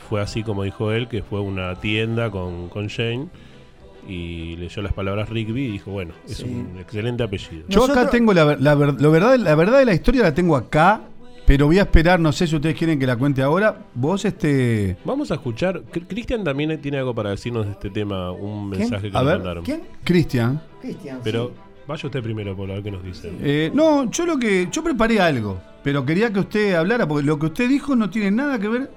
fue así como dijo él, que fue una tienda con, con Jane y leyó las palabras Rigby y dijo, bueno, es Sí. un excelente apellido. Yo acá tengo la, ver- la lo verdad, la verdad de la historia la tengo acá, pero voy a esperar, no sé si ustedes quieren que la cuente ahora. Vos, este. Vamos a escuchar. Cr- Cristian también tiene algo para decirnos de este tema, un ¿Quién? mensaje que A nos ver, mandaron. ¿quién? Cristian. Cristian. Pero vaya usted primero por a ver qué nos dice. Eh, no, yo lo que. Yo preparé algo, pero quería que usted hablara, porque lo que usted dijo no tiene nada que ver.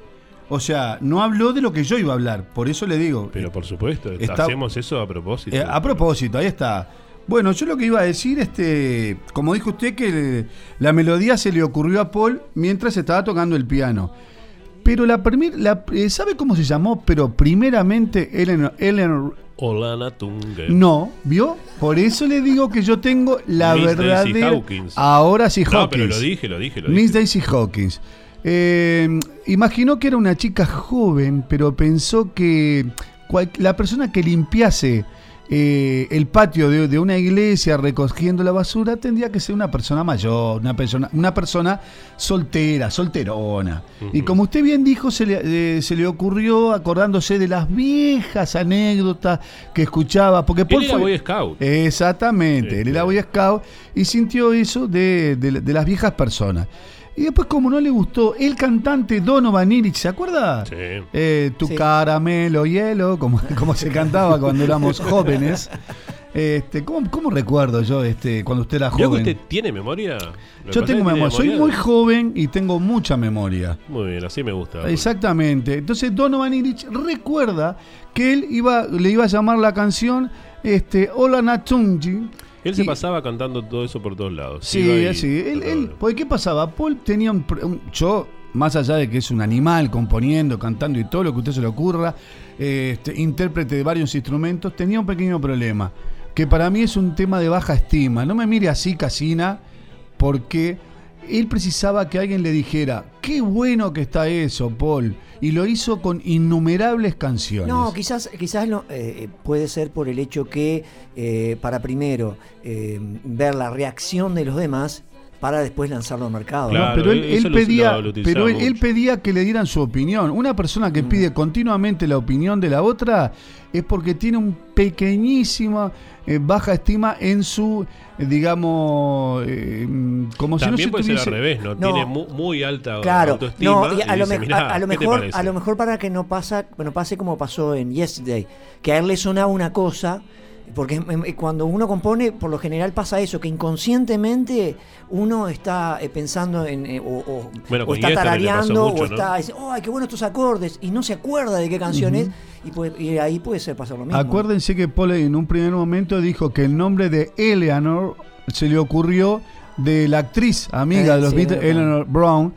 O sea, no habló de lo que yo iba a hablar, por eso le digo. Pero por supuesto, Está- hacemos eso a propósito. Eh, a propósito, ahí está. Bueno, yo lo que iba a decir, este, como dijo usted, que la melodía se le ocurrió a Paul mientras estaba tocando el piano. Pero la, primer- la eh, ¿sabe cómo se llamó? Pero primeramente Eleanor, Eleanor Olana Tunge. no, ¿vio? Por eso le digo que yo tengo la Miss Daisy verdadera. Hawkins. Ahora sí, No, Hawkins. pero lo dije, lo dije, lo Miss dije. Daisy Hawkins. Eh, imaginó que era una chica joven, pero pensó que cual- la persona que limpiase eh, el patio de, de una iglesia recogiendo la basura tendría que ser una persona mayor, una persona, una persona soltera, solterona. Y como usted bien dijo, se le, eh, se le ocurrió acordándose de las viejas anécdotas que escuchaba. Porque Paul Él era Boy Scout. Exactamente, él era Boy Scout y sintió eso de, de- de las viejas personas. Y después, como no le gustó, el cantante Donovan Illich, ¿se acuerda? Sí. Eh, tu caramelo hielo, como, como se cantaba cuando éramos jóvenes. Este, ¿cómo, cómo recuerdo yo este, cuando usted era Creo que joven? usted tiene memoria. Yo tengo memoria, soy muy joven y tengo mucha memoria. Muy bien, así me gusta. Exactamente. Entonces Donovan Illich recuerda que él iba, le iba a llamar la canción este, Hola Natunji. Él se pasaba cantando todo eso por todos lados. Sí, sí. Él, él- porque ¿qué pasaba? Paul tenía un, Yo, más allá de que es un animal componiendo, cantando y todo lo que a usted se le ocurra, este, intérprete de varios instrumentos, tenía un pequeño problema. Que para mí es un tema de baja estima. No me mire así, Casina, porque él precisaba que alguien le dijera: Qué bueno que está eso, Paul. Y lo hizo con innumerables canciones. No, quizás, quizás no, eh, puede ser por el hecho que eh, para primero eh, ver la reacción de los demás para después lanzarlo al mercado. No, ¿no? pero él, él pedía, pero él, él pedía que le dieran su opinión. Una persona Mm. que pide continuamente la opinión de la otra es porque tiene un pequeñísima eh, baja estima en su, eh, digamos, eh, mm, como si no se puede ser tuviese- al revés, ¿no? No. Tiene mu- muy, alta Claro, autoestima. no, y a, y lo, dice, me- "Mirá, a- a lo ¿qué te mejor, parece?". a lo mejor para que no pasa, bueno, pase como pasó en Yesterday, que a él le sonaba una cosa, porque em, em, cuando uno compone, por lo general pasa eso, que inconscientemente uno está eh, pensando en, eh, o, o- Bueno, o está tarareando, mucho, o ¿no? está, dice, ¡ay, qué buenos estos acordes! Y no se acuerda de qué canción es, y, puede- y ahí puede ser pasar lo mismo. Acuérdense que Paul en un primer momento dijo que el nombre de Eleanor se le ocurrió de la actriz amiga Eh, de los sí, Beatles, Eleanor Brown.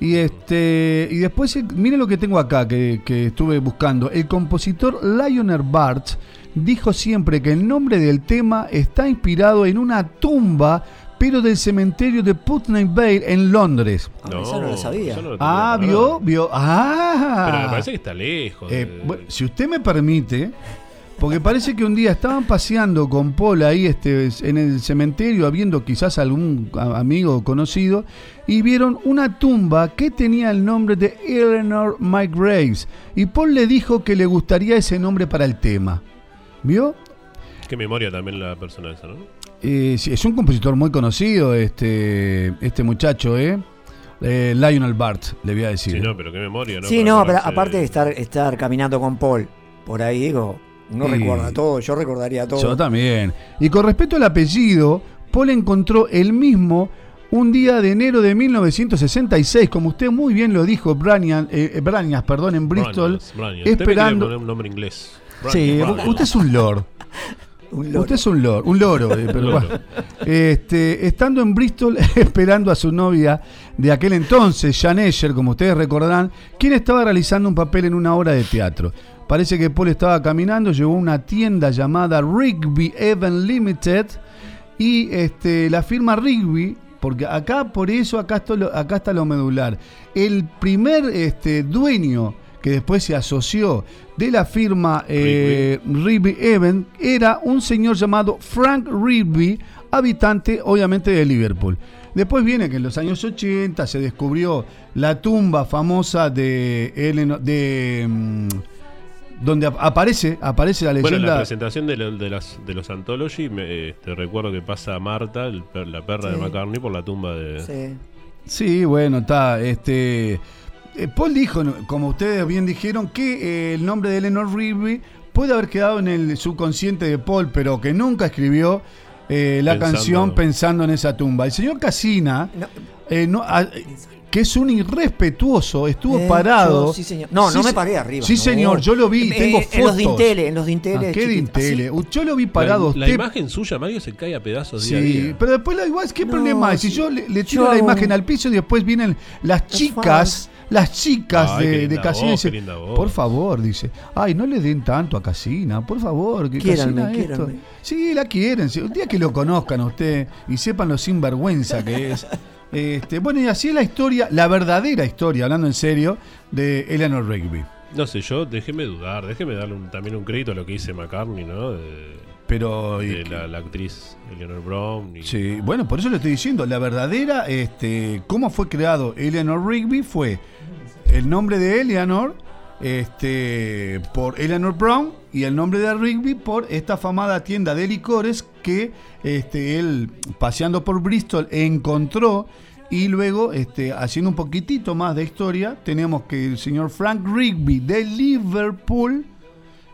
Y este y después, eh, miren lo que tengo acá que, que estuve buscando. El compositor Lionel Bart dijo siempre que el nombre del tema está inspirado en una tumba, pero del cementerio de Putney Vale en Londres. No, sabía. eso no lo tenía Ah, preparado. vio, vio. Ah. Pero me parece que está lejos. Eh, de- bueno, si usted me permite, porque parece que un día estaban paseando con Paul ahí este, en el cementerio, habiendo quizás algún amigo conocido, y vieron una tumba que tenía el nombre de Eleanor Mike Graves. Y Paul le dijo que le gustaría ese nombre para el tema. ¿Vio? Qué memoria también la persona esa, ¿no? Eh, sí, es un compositor muy conocido, este, este muchacho, ¿eh? Eh, Lionel Bart, le voy a decir. Sí, no, pero qué memoria, ¿no? Sí, Para no, pero aparte de- estar, estar caminando con Paul, por ahí digo, uno Y- recuerda todo, yo recordaría todo. Yo también. Y con respecto al apellido, Paul encontró el mismo un día de enero de 1966, como usted muy bien lo dijo, Branian, eh, Branias, perdón, en Bristol, Branias, Branias. Esperando... un nombre inglés. Sí, usted es un lord. Usted es un lord, un loro, eh, pero loro. bueno. Este, estando en Bristol esperando a su novia de aquel entonces, Jan Escher, como ustedes recordarán, quien estaba realizando un papel en una obra de teatro. Parece que Paul estaba caminando, llegó a una tienda llamada Rigby Event Limited y este, la firma Rigby, porque acá por eso acá está lo, acá está lo medular. El primer este, dueño que después se asoció de la firma eh, Rigby Event era un señor llamado Frank Rigby, habitante obviamente de Liverpool. Después viene que en los años 80 se descubrió la tumba famosa de de mm, donde ap- aparece aparece la Bueno, en leyenda la presentación de, lo- de las, de los Anthology, me, este, recuerdo que pasa Marta, el la perra de Sí. McCartney, por la tumba de. Sí. Sí, bueno, está. Este, eh, Paul dijo, como ustedes bien dijeron, que eh, el nombre de Eleanor Rigby puede haber quedado en el subconsciente de Paul, pero que nunca escribió eh, la Pensando- canción pensando en esa tumba. El señor Casina, eh, no, ah, que es un irrespetuoso, estuvo Eh, parado. yo, sí, señor. No, no me paré arriba, Sí, no. señor, yo lo vi, Eh, tengo en fotos. los dinteles, en los dinteles, Ah, ¿Qué chiquito, dinteles? Yo lo vi parado. La, la imagen suya, Mario, se cae a pedazos día a Sí, día. pero después la igual, ¿qué No, problema hay? Si sí. yo le, le Yo tiro la imagen un- al piso y después vienen las chicas, las chicas Ay, qué de, de Casina qué dicen, por favor, dice, ay, no le den tanto a Casina, por favor, que Quiéranme, Casina esto". quiéranme. Sí, la quieren, sí, un día que lo conozcan a usted y sepan lo sinvergüenza que es. Este, bueno, y así es la historia, la verdadera historia, hablando en serio, de Eleanor Rigby. No sé, yo déjeme dudar, déjeme darle un- también un crédito a lo que dice McCartney, ¿no? De, Pero de la, la actriz Eleanor Brown. y- Sí, bueno, por eso le estoy diciendo, la verdadera, este, cómo fue creado Eleanor Rigby fue el nombre de Eleanor, este, por Eleanor Brown y el nombre de Rigby por esta afamada tienda de licores que este, él paseando por Bristol encontró y luego este, haciendo un poquitito más de historia tenemos que el señor Frank Rigby de Liverpool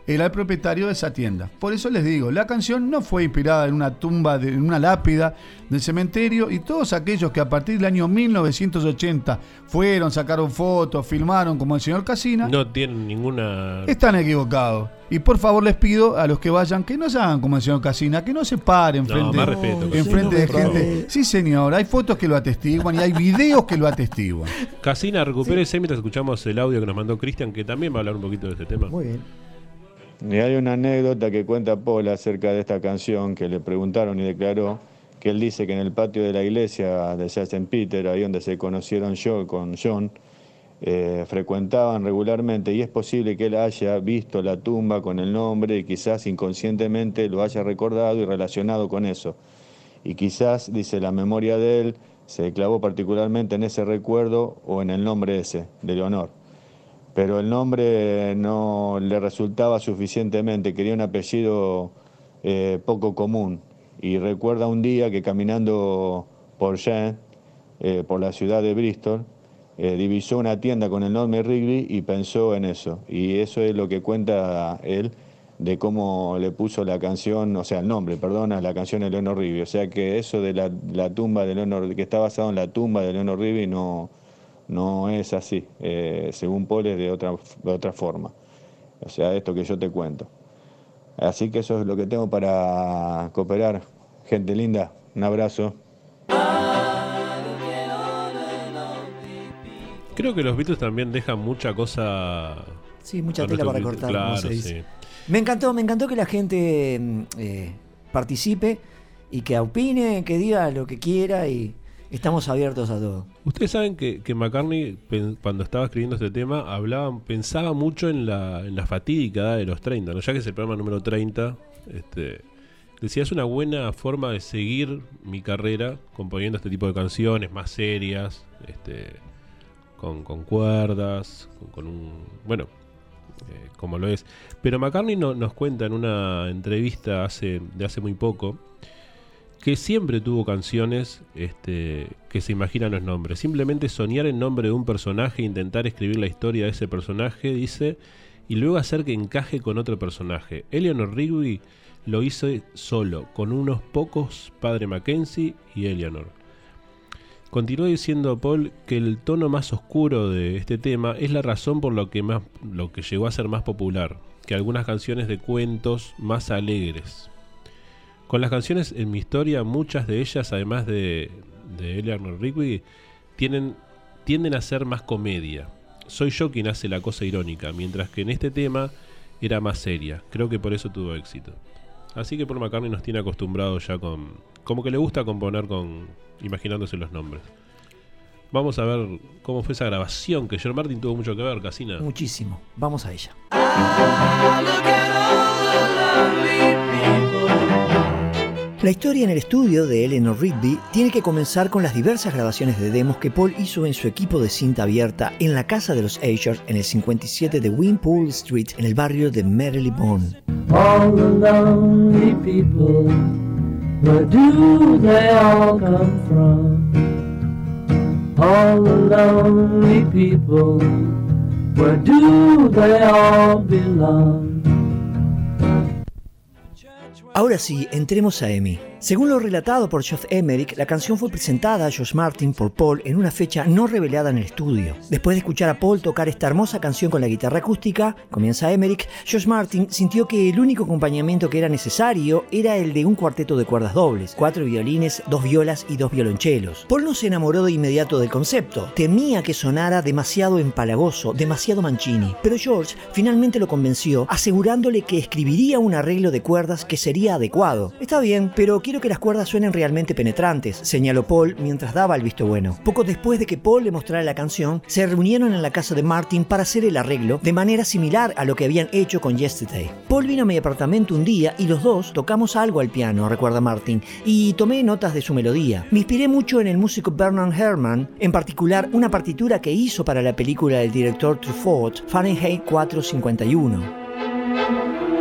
era el propietario de esa tienda. Por eso les digo, la canción no fue inspirada en una tumba, de, en una lápida del cementerio y todos aquellos que a partir del año 1980 fueron, sacaron fotos, filmaron como el señor Casina, No tienen ninguna. están equivocados. Y por favor les pido a los que vayan que no se hagan como el señor Casina, que no se paren No, frente, más respeto, en Casina. frente de gente. Sí, señor, hay fotos que lo atestiguan y hay videos que lo atestiguan. Casina, recupérese mientras escuchamos el audio que nos mandó Cristian, que también va a hablar un poquito de este tema. Muy bien. Y hay una anécdota que cuenta Paul acerca de esta canción que le preguntaron y declaró que él dice que en el patio de la iglesia de St. Peter, ahí donde se conocieron yo con John, eh, frecuentaban regularmente y es posible que él haya visto la tumba con el nombre y quizás inconscientemente lo haya recordado y relacionado con eso. Y quizás, dice, la memoria de él se clavó particularmente en ese recuerdo o en el nombre ese, de Leonor pero el nombre no le resultaba suficientemente, quería un apellido eh, poco común. Y recuerda un día que caminando por Jean, eh, por la ciudad de Bristol, eh, divisó una tienda con el nombre Rigby y pensó en eso. Y eso es lo que cuenta él de cómo le puso la canción, o sea, el nombre, perdona, la canción de Leonor Rigby. O sea que eso de la, la tumba de Leonor, que está basado en la tumba de Leonor Rigby, no, no es así. Eh, según Paul es de otra, de otra forma. O sea, esto que yo te cuento. Así que eso es lo que tengo para cooperar. Gente linda, un abrazo. Creo que los Beatles también dejan mucha cosa. Sí, mucha tela para cortar, como se dice. sí. Me encantó, me encantó que la gente mm, eh, participe y que opine, que diga lo que quiera y estamos abiertos a todo. Ustedes saben que, que McCartney, cuando estaba escribiendo este tema, hablaba, pensaba mucho en la, en la fatídica edad de los 30, ¿no? ya que es el programa número 30. Este, decía, es una buena forma de seguir mi carrera componiendo este tipo de canciones más serias, este, con, con cuerdas, con, con un... Bueno, eh, como lo es. Pero McCartney no- nos cuenta en una entrevista hace, de hace muy poco que siempre tuvo canciones este, que se imaginan los nombres. Simplemente soñar el nombre de un personaje, intentar escribir la historia de ese personaje, dice, y luego hacer que encaje con otro personaje. Eleanor Rigby lo hizo solo, con unos pocos, Padre Mackenzie y Eleanor. Continuó diciendo Paul que el tono más oscuro de este tema es la razón por lo que, más, lo que llegó a ser más popular que algunas canciones de cuentos más alegres. Con las canciones en mi historia, muchas de ellas, además de, de Eleanor Rigby, tienen, tienden a ser más comedia. Soy yo quien hace la cosa irónica, mientras que en este tema era más seria. Creo que por eso tuvo éxito. Así que Paul McCartney nos tiene acostumbrados ya con... Como que le gusta componer con... imaginándose los nombres. Vamos a ver cómo fue esa grabación, que John Martin tuvo mucho que ver, Casina. Muchísimo. Vamos a ella. La historia en el estudio de Eleanor Rigby tiene que comenzar con las diversas grabaciones de demos que Paul hizo en su equipo de cinta abierta en la casa de los Ashers en el 57 de Wimpole Street en el barrio de Marylebone. All the lonely people, where do they all come from? All the lonely people, where do they all belong? Ahora sí, entremos a Emi. Según lo relatado por Geoff Emerick, la canción fue presentada a Josh Martin por Paul en una fecha no revelada en el estudio. Después de escuchar a Paul tocar esta hermosa canción con la guitarra acústica, comienza Emerick, Josh Martin sintió que el único acompañamiento que era necesario era el de un cuarteto de cuerdas dobles, cuatro violines, dos violas y dos violonchelos. Paul no se enamoró de inmediato del concepto, temía que sonara demasiado empalagoso, demasiado Mancini, pero George finalmente lo convenció, asegurándole que escribiría un arreglo de cuerdas que sería adecuado. Está bien, pero quiero que las cuerdas suenen realmente penetrantes, señaló Paul mientras daba el visto bueno. Poco después de que Paul le mostrara la canción, se reunieron en la casa de Martin para hacer el arreglo de manera similar a lo que habían hecho con Yesterday. Paul vino a mi apartamento un día y los dos tocamos algo al piano, recuerda Martin, y tomé notas de su melodía. Me inspiré mucho en el músico Bernard Herrmann, en particular una partitura que hizo para la película del director Truffaut, Fahrenheit 451.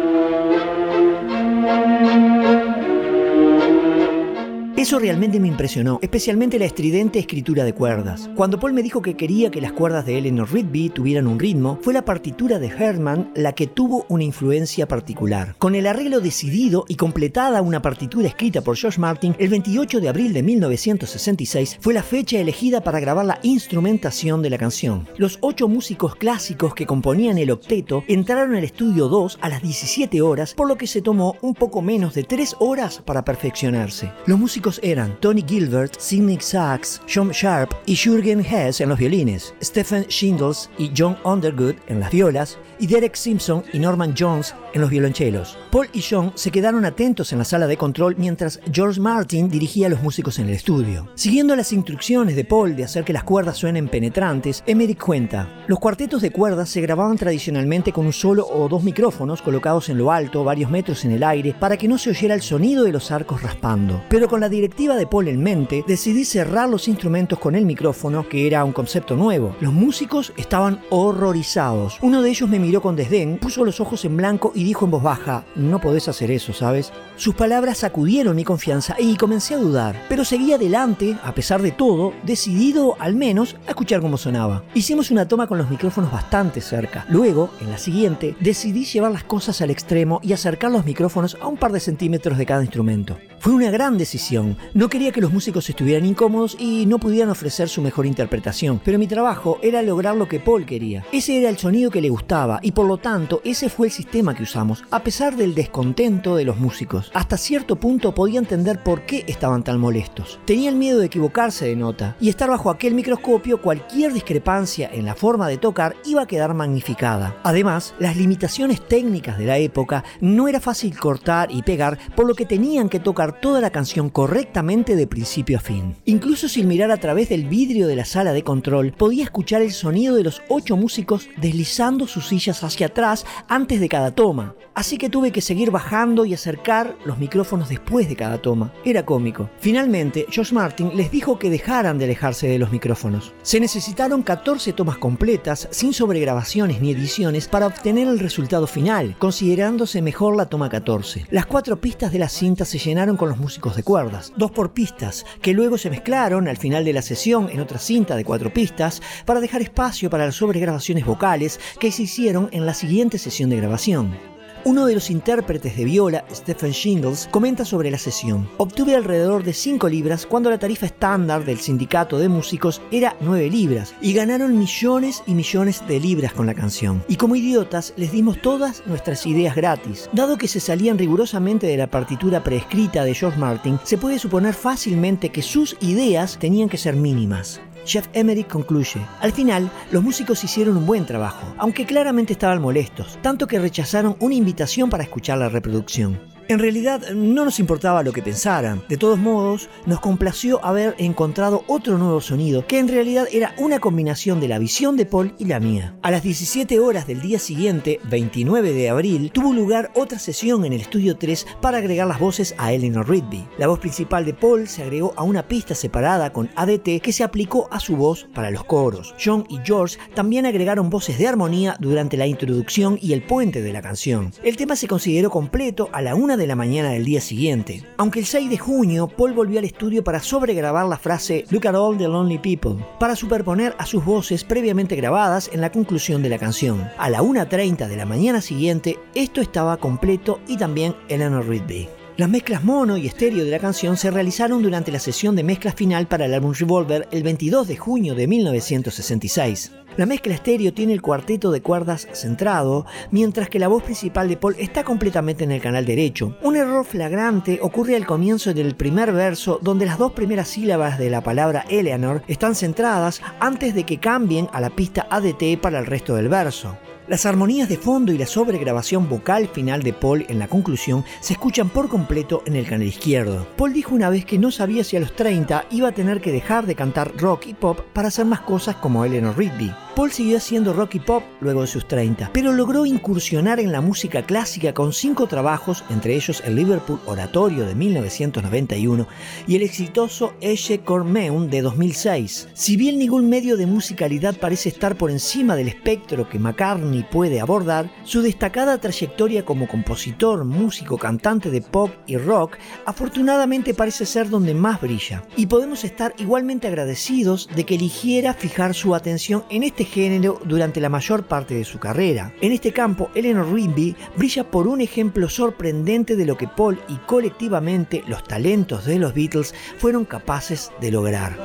Eso realmente me impresionó, especialmente la estridente escritura de cuerdas. Cuando Paul me dijo que quería que las cuerdas de Eleanor Rigby tuvieran un ritmo, fue la partitura de Herman la que tuvo una influencia particular. Con el arreglo decidido y completada una partitura escrita por George Martin, el 28 de abril de 1966 fue la fecha elegida para grabar la instrumentación de la canción. Los ocho músicos clásicos que componían el octeto entraron al estudio 2 a las 17 horas, por lo que se tomó un poco menos de 3 horas para perfeccionarse. Los músicos eran Tony Gilbert, Sidney Sachs, John Sharp y Jürgen Hess en los violines, Stephen Shingles y John Underwood en las violas y Derek Simpson y Norman Jones en los violonchelos. Paul y John se quedaron atentos en la sala de control mientras George Martin dirigía a los músicos en el estudio. Siguiendo las instrucciones de Paul de hacer que las cuerdas suenen penetrantes, Emerick cuenta, los cuartetos de cuerdas se grababan tradicionalmente con un solo o dos micrófonos colocados en lo alto, varios metros en el aire, para que no se oyera el sonido de los arcos raspando. Pero con la directiva de Paul en mente, decidí cerrar los instrumentos con el micrófono, que era un concepto nuevo. Los músicos estaban horrorizados. Uno de ellos me miró con desdén, puso los ojos en blanco y dijo en voz baja, no podés hacer eso, ¿sabes? Sus palabras sacudieron mi confianza y comencé a dudar, pero seguí adelante, a pesar de todo, decidido al menos a escuchar cómo sonaba. Hicimos una toma con los micrófonos bastante cerca. Luego, en la siguiente, decidí llevar las cosas al extremo y acercar los micrófonos a un par de centímetros de cada instrumento. Fue una gran decisión. No quería que los músicos estuvieran incómodos y no pudieran ofrecer su mejor interpretación, pero mi trabajo era lograr lo que Paul quería. Ese era el sonido que le gustaba y por lo tanto ese fue el sistema que usamos, a pesar del descontento de los músicos. Hasta cierto punto podía entender por qué estaban tan molestos. Tenían miedo de equivocarse de nota y estar bajo aquel microscopio cualquier discrepancia en la forma de tocar iba a quedar magnificada. Además, las limitaciones técnicas de la época no era fácil cortar y pegar, por lo que tenían que tocar toda la canción correctamente de principio a fin. Incluso sin mirar a través del vidrio de la sala de control, podía escuchar el sonido de los ocho músicos deslizando sus sillas hacia atrás antes de cada toma. Así que tuve que seguir bajando y acercar los micrófonos después de cada toma. Era cómico. Finalmente, Josh Martin les dijo que dejaran de alejarse de los micrófonos. Se necesitaron 14 tomas completas, sin sobregrabaciones ni ediciones, para obtener el resultado final, considerándose mejor la toma 14. Las cuatro pistas de la cinta se llenaron con los músicos de cuerdas, dos por pistas, que luego se mezclaron al final de la sesión en otra cinta de cuatro pistas para dejar espacio para las sobregrabaciones vocales que se hicieron en la siguiente sesión de grabación. Uno de los intérpretes de viola, Stephen Shingles, comenta sobre la sesión. Obtuve alrededor de 5 libras cuando la tarifa estándar del sindicato de músicos era 9 libras y ganaron millones y millones de libras con la canción. Y como idiotas les dimos todas nuestras ideas gratis. Dado que se salían rigurosamente de la partitura preescrita de George Martin, se puede suponer fácilmente que sus ideas tenían que ser mínimas. Jeff Emery concluye, al final los músicos hicieron un buen trabajo, aunque claramente estaban molestos, tanto que rechazaron una invitación para escuchar la reproducción. En realidad no nos importaba lo que pensaran, de todos modos nos complació haber encontrado otro nuevo sonido que en realidad era una combinación de la visión de Paul y la mía. A las 17 horas del día siguiente, 29 de abril, tuvo lugar otra sesión en el estudio 3 para agregar las voces a Eleanor Rigby. La voz principal de Paul se agregó a una pista separada con ADT que se aplicó a su voz para los coros. John y George también agregaron voces de armonía durante la introducción y el puente de la canción. El tema se consideró completo a la de la mañana del día siguiente. Aunque el 6 de junio, Paul volvió al estudio para sobregrabar la frase Look at all the lonely people, para superponer a sus voces previamente grabadas en la conclusión de la canción. A la 1.30 de la mañana siguiente, esto estaba completo y también Eleanor Rigby. Las mezclas mono y estéreo de la canción se realizaron durante la sesión de mezclas final para el álbum Revolver el 22 de junio de 1966. La mezcla estéreo tiene el cuarteto de cuerdas centrado, mientras que la voz principal de Paul está completamente en el canal derecho. Un error flagrante ocurre al comienzo del primer verso, donde las dos primeras sílabas de la palabra Eleanor están centradas antes de que cambien a la pista ADT para el resto del verso. Las armonías de fondo y la sobregrabación vocal final de Paul en la conclusión se escuchan por completo en el canal izquierdo. Paul dijo una vez que no sabía si a los 30 iba a tener que dejar de cantar rock y pop para hacer más cosas como Eleanor Rigby. Paul siguió haciendo rock y pop luego de sus 30, pero logró incursionar en la música clásica con cinco trabajos, entre ellos el Liverpool Oratorio de 1991 y el exitoso Eche Cormeun de 2006. Si bien ningún medio de musicalidad parece estar por encima del espectro que McCartney puede abordar, su destacada trayectoria como compositor, músico, cantante de pop y rock afortunadamente parece ser donde más brilla. Y podemos estar igualmente agradecidos de que eligiera fijar su atención en este género durante la mayor parte de su carrera. En este campo, Eleanor Rigby brilla por un ejemplo sorprendente de lo que Paul y colectivamente los talentos de los Beatles fueron capaces de lograr.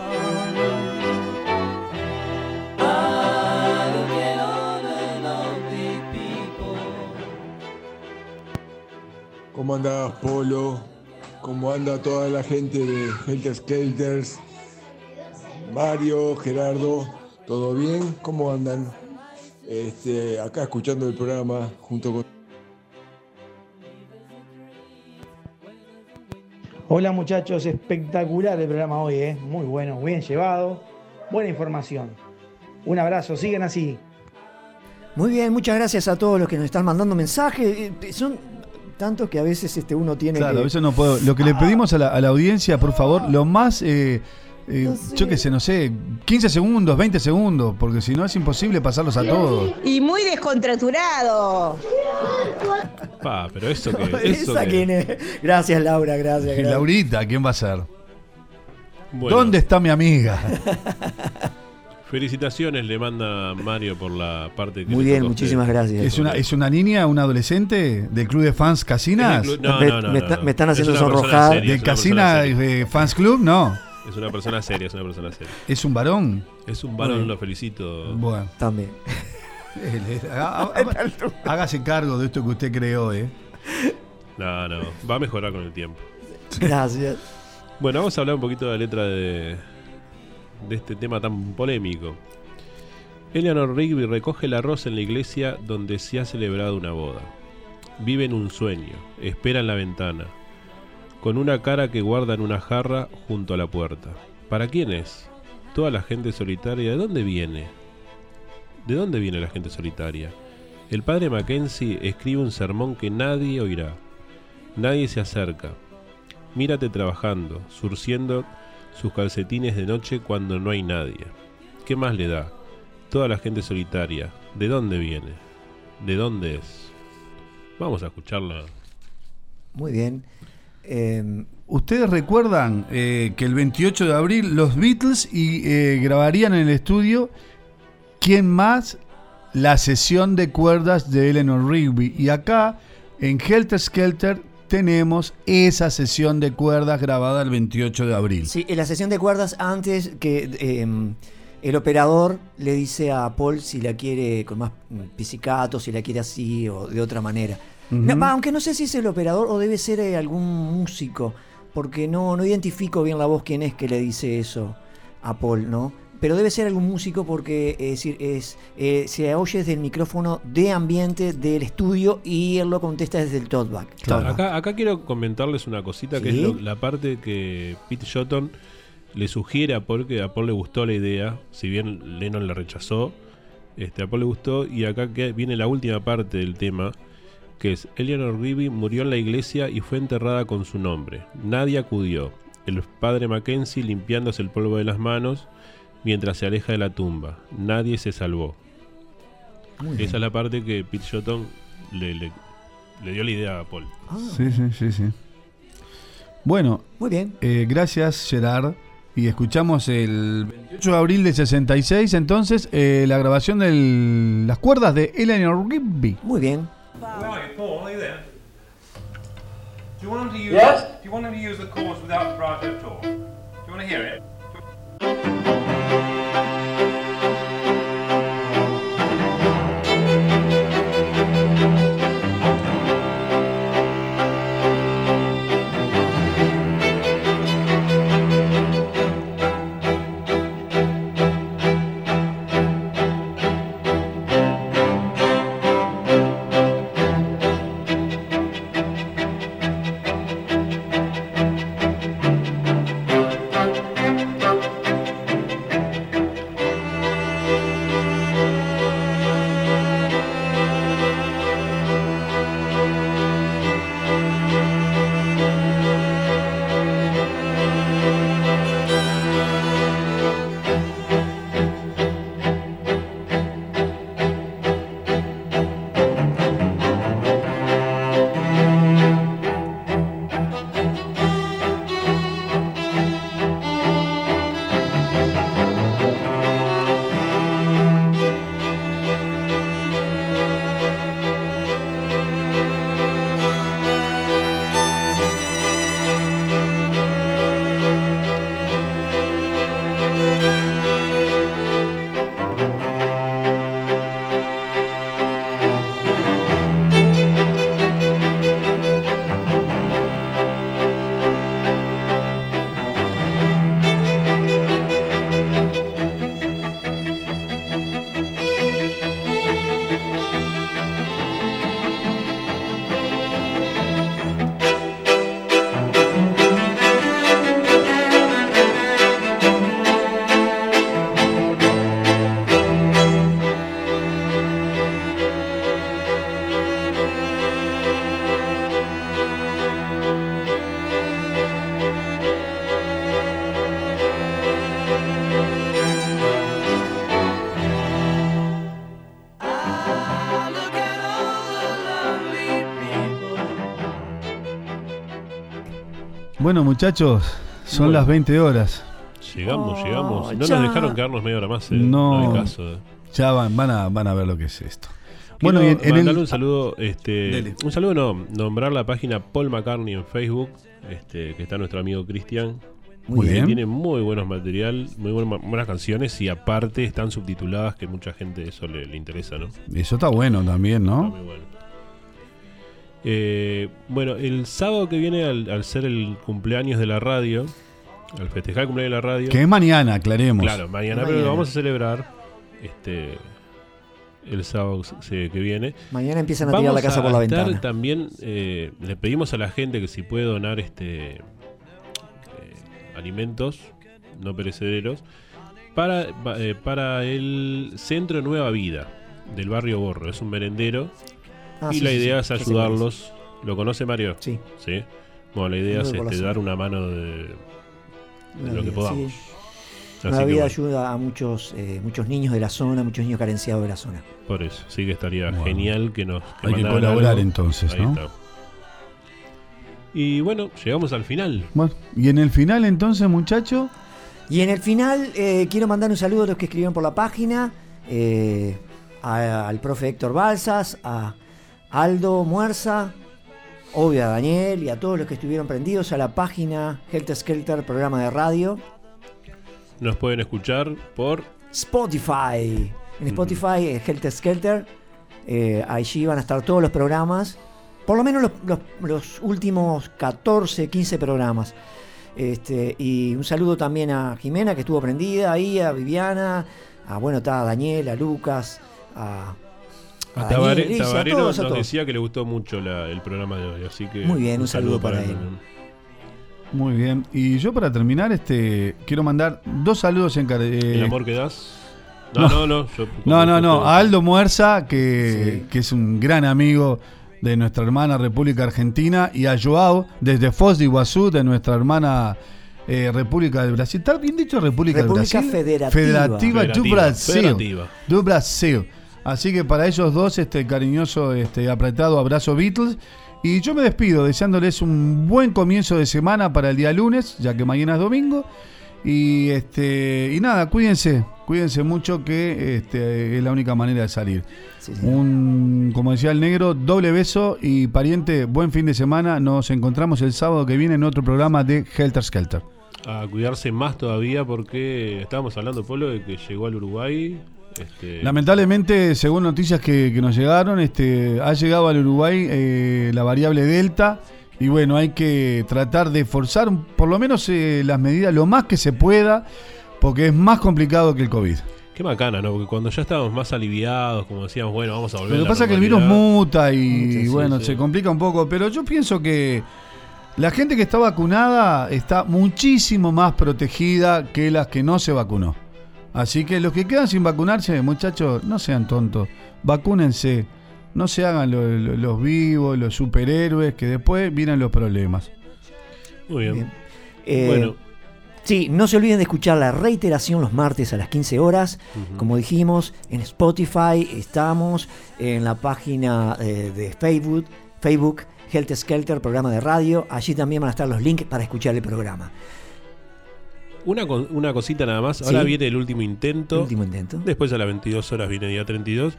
¿Cómo andás, Polo? ¿Cómo anda toda la gente de Helter Skelters? Mario, Gerardo, ¿todo bien? ¿Cómo andan? Este, acá escuchando el programa junto con... Hola muchachos, espectacular el programa hoy, ¿eh? muy bueno, bien llevado, buena información. Un abrazo, sigan así. Muy bien, muchas gracias a todos los que nos están mandando mensajes. Eh, Son tantos que a veces este, uno tiene Claro, que... a veces no puedo. Lo que le pedimos a la, a la audiencia, por favor, lo más. eh, eh, Yo qué sé, no sé, 15 segundos, 20 segundos, porque si no es imposible pasarlos a todos. Y muy descontraturado. Pa, pero eso que. Eso ¿Esa que- quién es? Gracias, Laura, gracias. Laurita, ¿quién va a ser? Bueno. ¿Dónde está mi amiga? Felicitaciones le manda Mario por la parte que Muy bien, muchísimas gracias. ¿Es una, ¿Es una niña, una adolescente del club de fans Casinas? Del no, Me- no, no, me no, está- no. me están Es haciendo sonrojar. ¿De es una Casina persona seria. eh, Fans Club? No. Es una persona seria, es una persona seria. ¿Es un varón? Es un varón, Bueno. lo felicito. Bueno. También. Há- há- Hágase cargo de esto que usted creó, ¿eh? No, no, va a mejorar con el tiempo. Gracias. Bueno, vamos a hablar un poquito de la letra de, de este tema tan polémico. Eleanor Rigby recoge el arroz en la iglesia donde se ha celebrado una boda. Vive en un sueño, espera en la ventana, con una cara que guarda en una jarra junto a la puerta. ¿Para quién es? Toda la gente solitaria, ¿de dónde viene? ¿De dónde viene la gente solitaria? El padre Mackenzie escribe un sermón que nadie oirá. Nadie se acerca. Mírate trabajando, surciendo sus calcetines de noche cuando no hay nadie. ¿Qué más le da? Toda la gente solitaria. ¿De dónde viene? ¿De dónde es? Vamos a escucharla. Muy bien. Eh, ¿Ustedes recuerdan eh, que el 28 de abril los Beatles y, eh, grabarían en el estudio ¿Quién más? La sesión de cuerdas de Eleanor Rigby. Y acá en Helter Skelter tenemos esa sesión de cuerdas grabada el 28 de abril. Sí, en la sesión de cuerdas antes que eh, el operador le dice a Paul si la quiere con más pizzicato, si la quiere así o de otra manera. No, aunque no sé si es el operador o debe ser eh, algún músico, porque no, no identifico bien la voz quién es que le dice eso a Paul, ¿no? Pero debe ser algún músico porque es decir, es, eh, se oye desde el micrófono de ambiente del estudio y él lo contesta desde el talkback. talkback. Acá, acá quiero comentarles una cosita que es lo- la parte que Pete Shotton le sugiere a Paul, que a Paul le gustó la idea, si bien Lennon la rechazó, este, a Paul le gustó, y acá que viene la última parte del tema, que es Eleanor Rigby murió en la iglesia y fue enterrada con su nombre. Nadie acudió. El padre Mackenzie limpiándose el polvo de las manos mientras se aleja de la tumba. Nadie se salvó. Muy bien. Esa es la parte que Pete Shotton le, le- le dio la idea a Paul. Sí, sí, sí, sí. Bueno, Muy bien. eh, gracias Gerard. Y escuchamos el 28 de abril de 66, entonces, eh, la grabación de las cuerdas de Eleanor Rigby. Muy bien. Right, Paul, are you there? Do you want him to use? Yes? Do you want him to use the chords without vibrato at all? Do you want to hear it? Bueno, muchachos, son Bueno. las 20 horas. Llegamos, llegamos. No ya. nos dejaron quedarnos media hora más, eh. No, hay caso. eh. ya van, van, a, van a ver lo que es esto. Quiero Bueno, y en, en el, un saludo, este, Dele. un saludo no, nombrar la página Paul McCartney en Facebook, este, que está nuestro amigo Cristian. Muy que bien. Tiene muy buenos material, muy buenas, buenas canciones y aparte están subtituladas que mucha gente eso le, le interesa, ¿no? eso está bueno también, ¿no? Muy bueno. Eh, bueno, el sábado que viene, al, al ser el cumpleaños de la radio, al festejar el cumpleaños de la radio. Que es mañana, aclaremos. Claro, mañana, pero lo vamos a celebrar este el sábado que viene. Mañana empiezan a tirar la casa por la estar ventana. También eh, le pedimos a la gente que si puede donar este eh, alimentos no perecederos para, pa- eh, para el Centro Nueva Vida del barrio Borro. Es un merendero Ah, y sí, la idea sí, es ayudarlos. ¿Lo conoce Mario? Sí. Sí. Bueno, la idea es este, dar una mano de, de Una lo que podamos. sí. Así Una que vida bueno. ayuda a muchos, eh, muchos niños de la zona, muchos niños carenciados de la zona. Por eso, sí que estaría Bueno. genial que nos Hay que colaborar algo. entonces, Ahí ¿no? está. Y bueno, llegamos al final. Bueno, y en el final entonces, muchacho, Y en el final eh, quiero mandar un saludo a los que escribieron por la página, eh, a- al profe Héctor Balsas, a Aldo Muerza, obvio a Daniel y a todos los que estuvieron prendidos a la página Helter Skelter, programa de radio. Nos pueden escuchar por Spotify. En Spotify, eh, Helter Skelter. eh, allí van a estar todos los programas. Por lo menos los, los- los últimos 14, 15 programas. Este, y un saludo también a Jimena, que estuvo prendida ahí, a Viviana, a bueno, está a Daniel, a Lucas, a, a A a Tabarero todos, nos decía que le gustó mucho la- el programa de hoy, así que Muy bien, un saludo para él. Muy bien. Y yo para terminar, este quiero mandar dos saludos en ¿El amor que das? No, no, no. yo- no, no, no. A Aldo Muerza, que, que es un gran amigo de nuestra hermana República Argentina, y a Joao, desde Foz de Iguazú, de nuestra hermana eh, República del Brasil. ¿Está bien dicho República, República del Brasil? Federativa. Federativa do Federativa, Brasil. federativa. Do Brasil. Así que para ellos dos, este cariñoso, este apretado abrazo Beatles. Y yo me despido deseándoles un buen comienzo de semana para el día lunes, ya que mañana es domingo. Y este y nada, cuídense, cuídense mucho que este, es la única manera de salir. Un, como decía el negro, doble beso y pariente, buen fin de semana. Nos encontramos el sábado que viene en otro programa de Helter Skelter. A cuidarse más todavía porque estábamos hablando, Polo, de que llegó al Uruguay. Este, Lamentablemente, según noticias que, que nos llegaron, este, ha llegado al Uruguay eh, la variable Delta. Y bueno, hay que tratar de forzar por lo menos eh, las medidas lo más que se pueda, porque es más complicado que el COVID. Qué macana, ¿no? Porque cuando ya estábamos más aliviados, como decíamos, bueno, vamos a volver Lo a que pasa es que el virus muta y, sí, bueno, sí. se complica un poco, pero yo pienso que la gente que está vacunada está muchísimo más protegida que las que no se vacunó. Así que los que quedan sin vacunarse, muchachos, no sean tontos, vacúnense, no se hagan lo- lo- los vivos, los superhéroes, que después vienen los problemas. Muy bien. Eh, Bueno. Sí, no se olviden de escuchar la reiteración los martes a las 15 horas. Como dijimos, en Spotify estamos, en la página eh, de Facebook, Facebook, Helter Skelter, programa de radio. Allí también van a estar los links para escuchar el programa. Una, una cosita nada más. Ahora Sí. viene el último intento. El último intento. Después a las 22 horas viene día 32.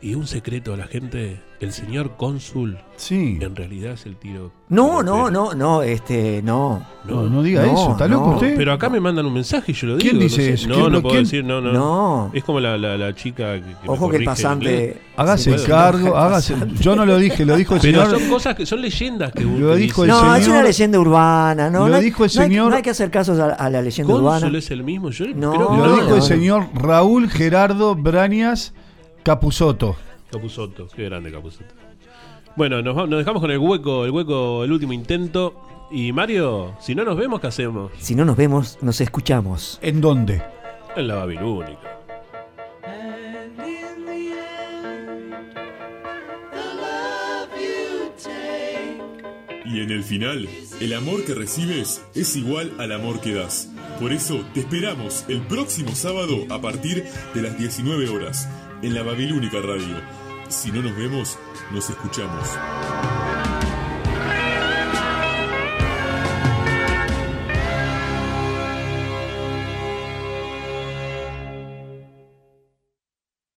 Y un secreto a la gente: el señor cónsul. Sí. En realidad es el tiro. No, no, no, no, este, no. No, no diga eso, ¿está loco usted? Pero acá me mandan un mensaje y yo lo digo. ¿Quién no dice sé. eso? No, ¿Quién no lo- puedo quién? decir, no, no. No. Es como la, la, la chica que, que me Ojo que el pasante-. Hágase Bueno. cargo, hágase. Yo no lo dije, lo dijo el Pero señor. son cosas que son leyendas que Lo dijo el No, es una leyenda urbana, ¿no? Lo no hay- dijo el no hay- señor- No hay, que hacer caso a, a la leyenda ¿Cónsul urbana. es el mismo? Yo No. creo que Lo No, dijo no, el no. señor Raúl Gerardo Brañas Capusotto. Capusotto, qué grande Capusotto. Bueno, nos, va- nos dejamos con el hueco, el hueco, el último intento. Y Mario, si no nos vemos, ¿qué hacemos? Si no nos vemos, nos escuchamos. ¿En dónde? En la Babilónica. Y en el final, el amor que recibes es igual al amor que das. Por eso te esperamos el próximo sábado a partir de las 19 horas en la Babilónica Radio. Si no nos vemos, nos escuchamos.